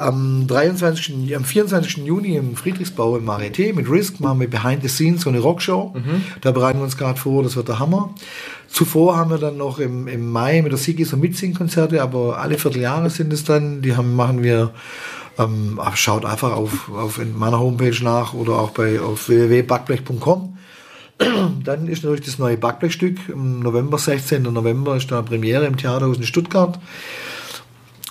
am 23., am 24. Juni im Friedrichsbau im Marité mit Risk machen wir Behind the Scenes so eine Rockshow. Mhm. Da bereiten wir uns gerade vor, das wird der Hammer. Zuvor haben wir dann noch im, im Mai mit der Sigi so Mitsing-Konzerte, aber alle Vierteljahre sind es dann. Die haben, machen wir, ähm, schaut einfach auf, auf meiner Homepage nach oder auch bei auf www.backblech.com. Dann ist natürlich das neue Backblechstück. Im November, 16. November ist da Premiere im Theaterhaus in Stuttgart.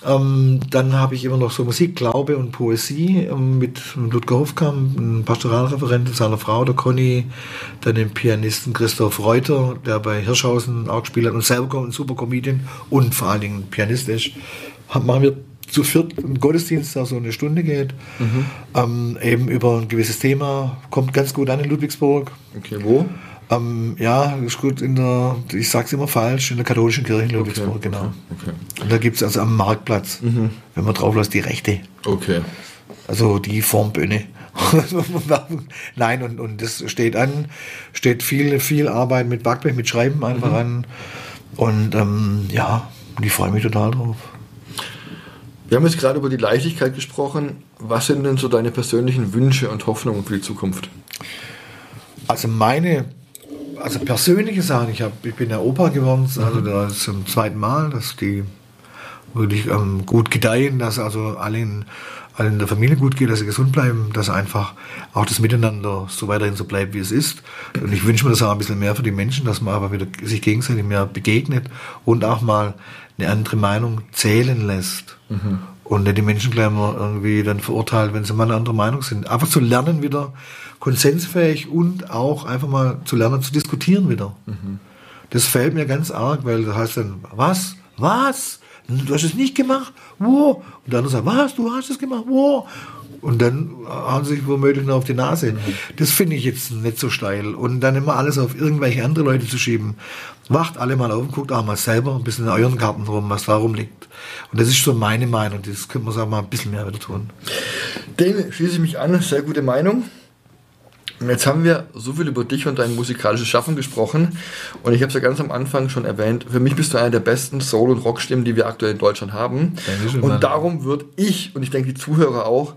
Ähm, dann habe ich immer noch so Musik, Glaube und Poesie ähm, mit Ludger Hofkamp, einem Pastoralreferent seiner Frau, der Conny, dann den Pianisten Christoph Reuter, der bei Hirschhausen auch gespielt hat und selber ein super Comedian und vor allen Dingen Pianist ist. Machen wir zu viert einen Gottesdienst, der so eine Stunde geht, mhm. ähm, eben über ein gewisses Thema, kommt ganz gut an in Ludwigsburg. Okay, wo? Ähm, ja, ist gut in der, ich sag's immer falsch, in der katholischen Kirche in Ludwigsburg, okay, genau. Okay, Und da gibt's also am Marktplatz, mhm. wenn man drauf lässt, die Rechte. Okay. Also die Formböhne. Nein, und, und das steht an, steht viel, viel Arbeit mit Backblech, mit Schreiben einfach mhm. an. Und ähm, ja, ich freue mich total drauf. Wir haben jetzt gerade über die Leichtigkeit gesprochen. Was sind denn so deine persönlichen Wünsche und Hoffnungen für die Zukunft? Also meine also persönliche Sachen, ich, hab, ich bin ja Opa geworden, also das zum zweiten Mal, dass die wirklich ähm, gut gedeihen, dass also allen, allen in der Familie gut geht, dass sie gesund bleiben, dass einfach auch das Miteinander so weiterhin so bleibt, wie es ist. Und ich wünsche mir das auch ein bisschen mehr für die Menschen, dass man aber wieder sich gegenseitig mehr begegnet und auch mal eine andere Meinung zählen lässt. Mhm. Und nicht die Menschen gleich mal irgendwie dann verurteilt, wenn sie mal eine andere Meinung sind. Einfach zu lernen wieder, konsensfähig und auch einfach mal zu lernen zu diskutieren wieder. Mhm. Das fällt mir ganz arg, weil da heißt dann, was? Was? Du hast es nicht gemacht? Wo? Und der andere sagt, was? Du hast es gemacht? Wo? Und dann haben sie sich womöglich noch auf die Nase. Mhm. Das finde ich jetzt nicht so steil. Und dann immer alles auf irgendwelche andere Leute zu schieben. Wacht alle mal auf und guckt auch mal selber ein bisschen in euren Karten rum, was da rumliegt. Und das ist so meine Meinung. Das könnte man sagen, mal ein bisschen mehr wieder tun. Dem schließe ich mich an. Sehr gute Meinung. Jetzt haben wir so viel über dich und dein musikalisches Schaffen gesprochen und ich habe es ja ganz am Anfang schon erwähnt, für mich bist du einer der besten Soul- und Rockstimmen, die wir aktuell in Deutschland haben. Dankeschön, und darum würde ich und ich denke die Zuhörer auch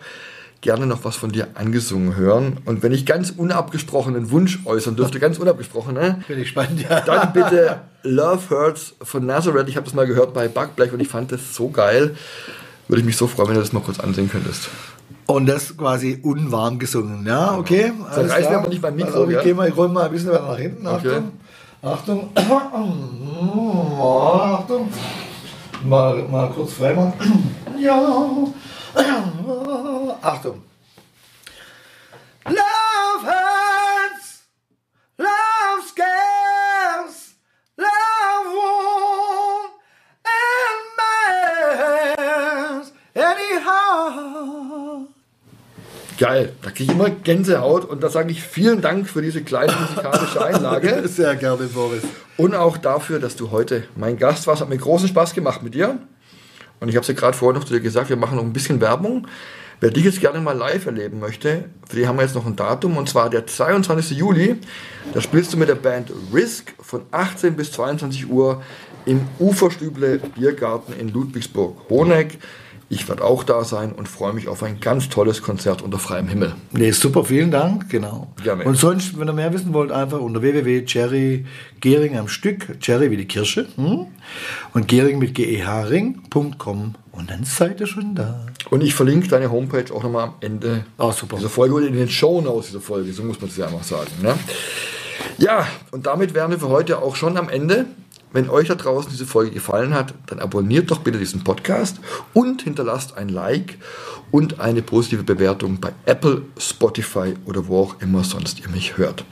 gerne noch was von dir angesungen hören. Und wenn ich ganz unabgesprochenen Wunsch äußern dürfte, ganz unabgesprochen, ne? Bin ich gespannt, ja. dann bitte Love Hurts von Nazareth. Ich habe das mal gehört bei Buckblech und ich fand das so geil. Würde ich mich so freuen, wenn du das mal kurz ansehen könntest. Und das quasi unwarm gesungen. Ja, okay. alles reißt mir aber nicht mein Mikro, Also, ich ja? gehe mal, ich roll mal ein bisschen weiter nach hinten. Okay. Achtung. Achtung. Achtung. Mal, mal kurz frei machen. Ja. Achtung. Love hurts. Love scares. Love won't and matters anyhow. Geil, da kriege ich immer Gänsehaut und da sage ich vielen Dank für diese kleine musikalische Einlage Sehr gerne, Boris. und auch dafür, dass du heute mein Gast warst. Hat mir großen Spaß gemacht mit dir. Und ich habe es ja gerade vorher noch zu dir gesagt, wir machen noch ein bisschen Werbung. Wer dich jetzt gerne mal live erleben möchte, für die haben wir jetzt noch ein Datum und zwar der 22. Juli. Da spielst du mit der Band Risk von 18 bis 22 Uhr im Uferstüble Biergarten in Ludwigsburg-Honeck. Ich werde auch da sein und freue mich auf ein ganz tolles Konzert unter freiem Himmel. Nee, super, vielen Dank, genau. Gerne. Und sonst, wenn ihr mehr wissen wollt, einfach unter www.cherry Gering am Stück, Cherry wie die Kirsche, hm? und Gering mit gehring.com und dann seid ihr schon da. Und ich verlinke deine Homepage auch nochmal am Ende Ah, super. dieser Folge oder in den Shownotes dieser Folge, so muss man es ja einfach sagen. Ne? Ja, und damit wären wir für heute auch schon am Ende. Wenn euch da draußen diese Folge gefallen hat, dann abonniert doch bitte diesen Podcast und hinterlasst ein Like und eine positive Bewertung bei Apple, Spotify oder wo auch immer sonst ihr mich hört.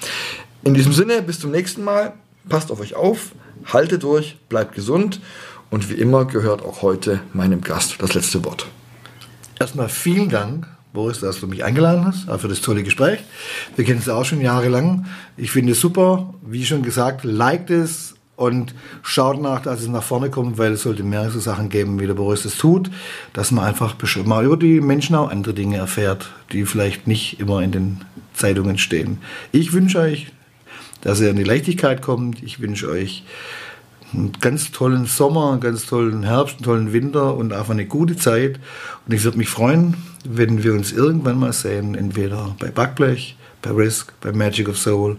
In diesem Sinne, bis zum nächsten Mal. Passt auf euch auf, haltet durch, bleibt gesund und wie immer gehört auch heute meinem Gast das letzte Wort. Erstmal vielen Dank, Boris, dass du mich eingeladen hast, für das tolle Gespräch. Wir kennen es auch schon jahrelang. Ich finde es super. Wie schon gesagt, liked es und schaut nach, dass es nach vorne kommt, weil es sollte mehrere so Sachen geben, wie der Boris es tut, dass man einfach mal über die Menschen auch andere Dinge erfährt, die vielleicht nicht immer in den Zeitungen stehen. Ich wünsche euch, dass ihr in die Leichtigkeit kommt. Ich wünsche euch einen ganz tollen Sommer, einen ganz tollen Herbst, einen tollen Winter und einfach eine gute Zeit. Und ich würde mich freuen, wenn wir uns irgendwann mal sehen, entweder bei Backblech, bei Risk, bei Magic of Soul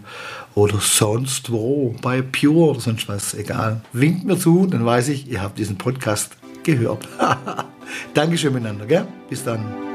oder sonst wo, bei Pure oder sonst was, egal. Winkt mir zu, dann weiß ich, ihr habt diesen Podcast gehört. Dankeschön miteinander, gell? Bis dann.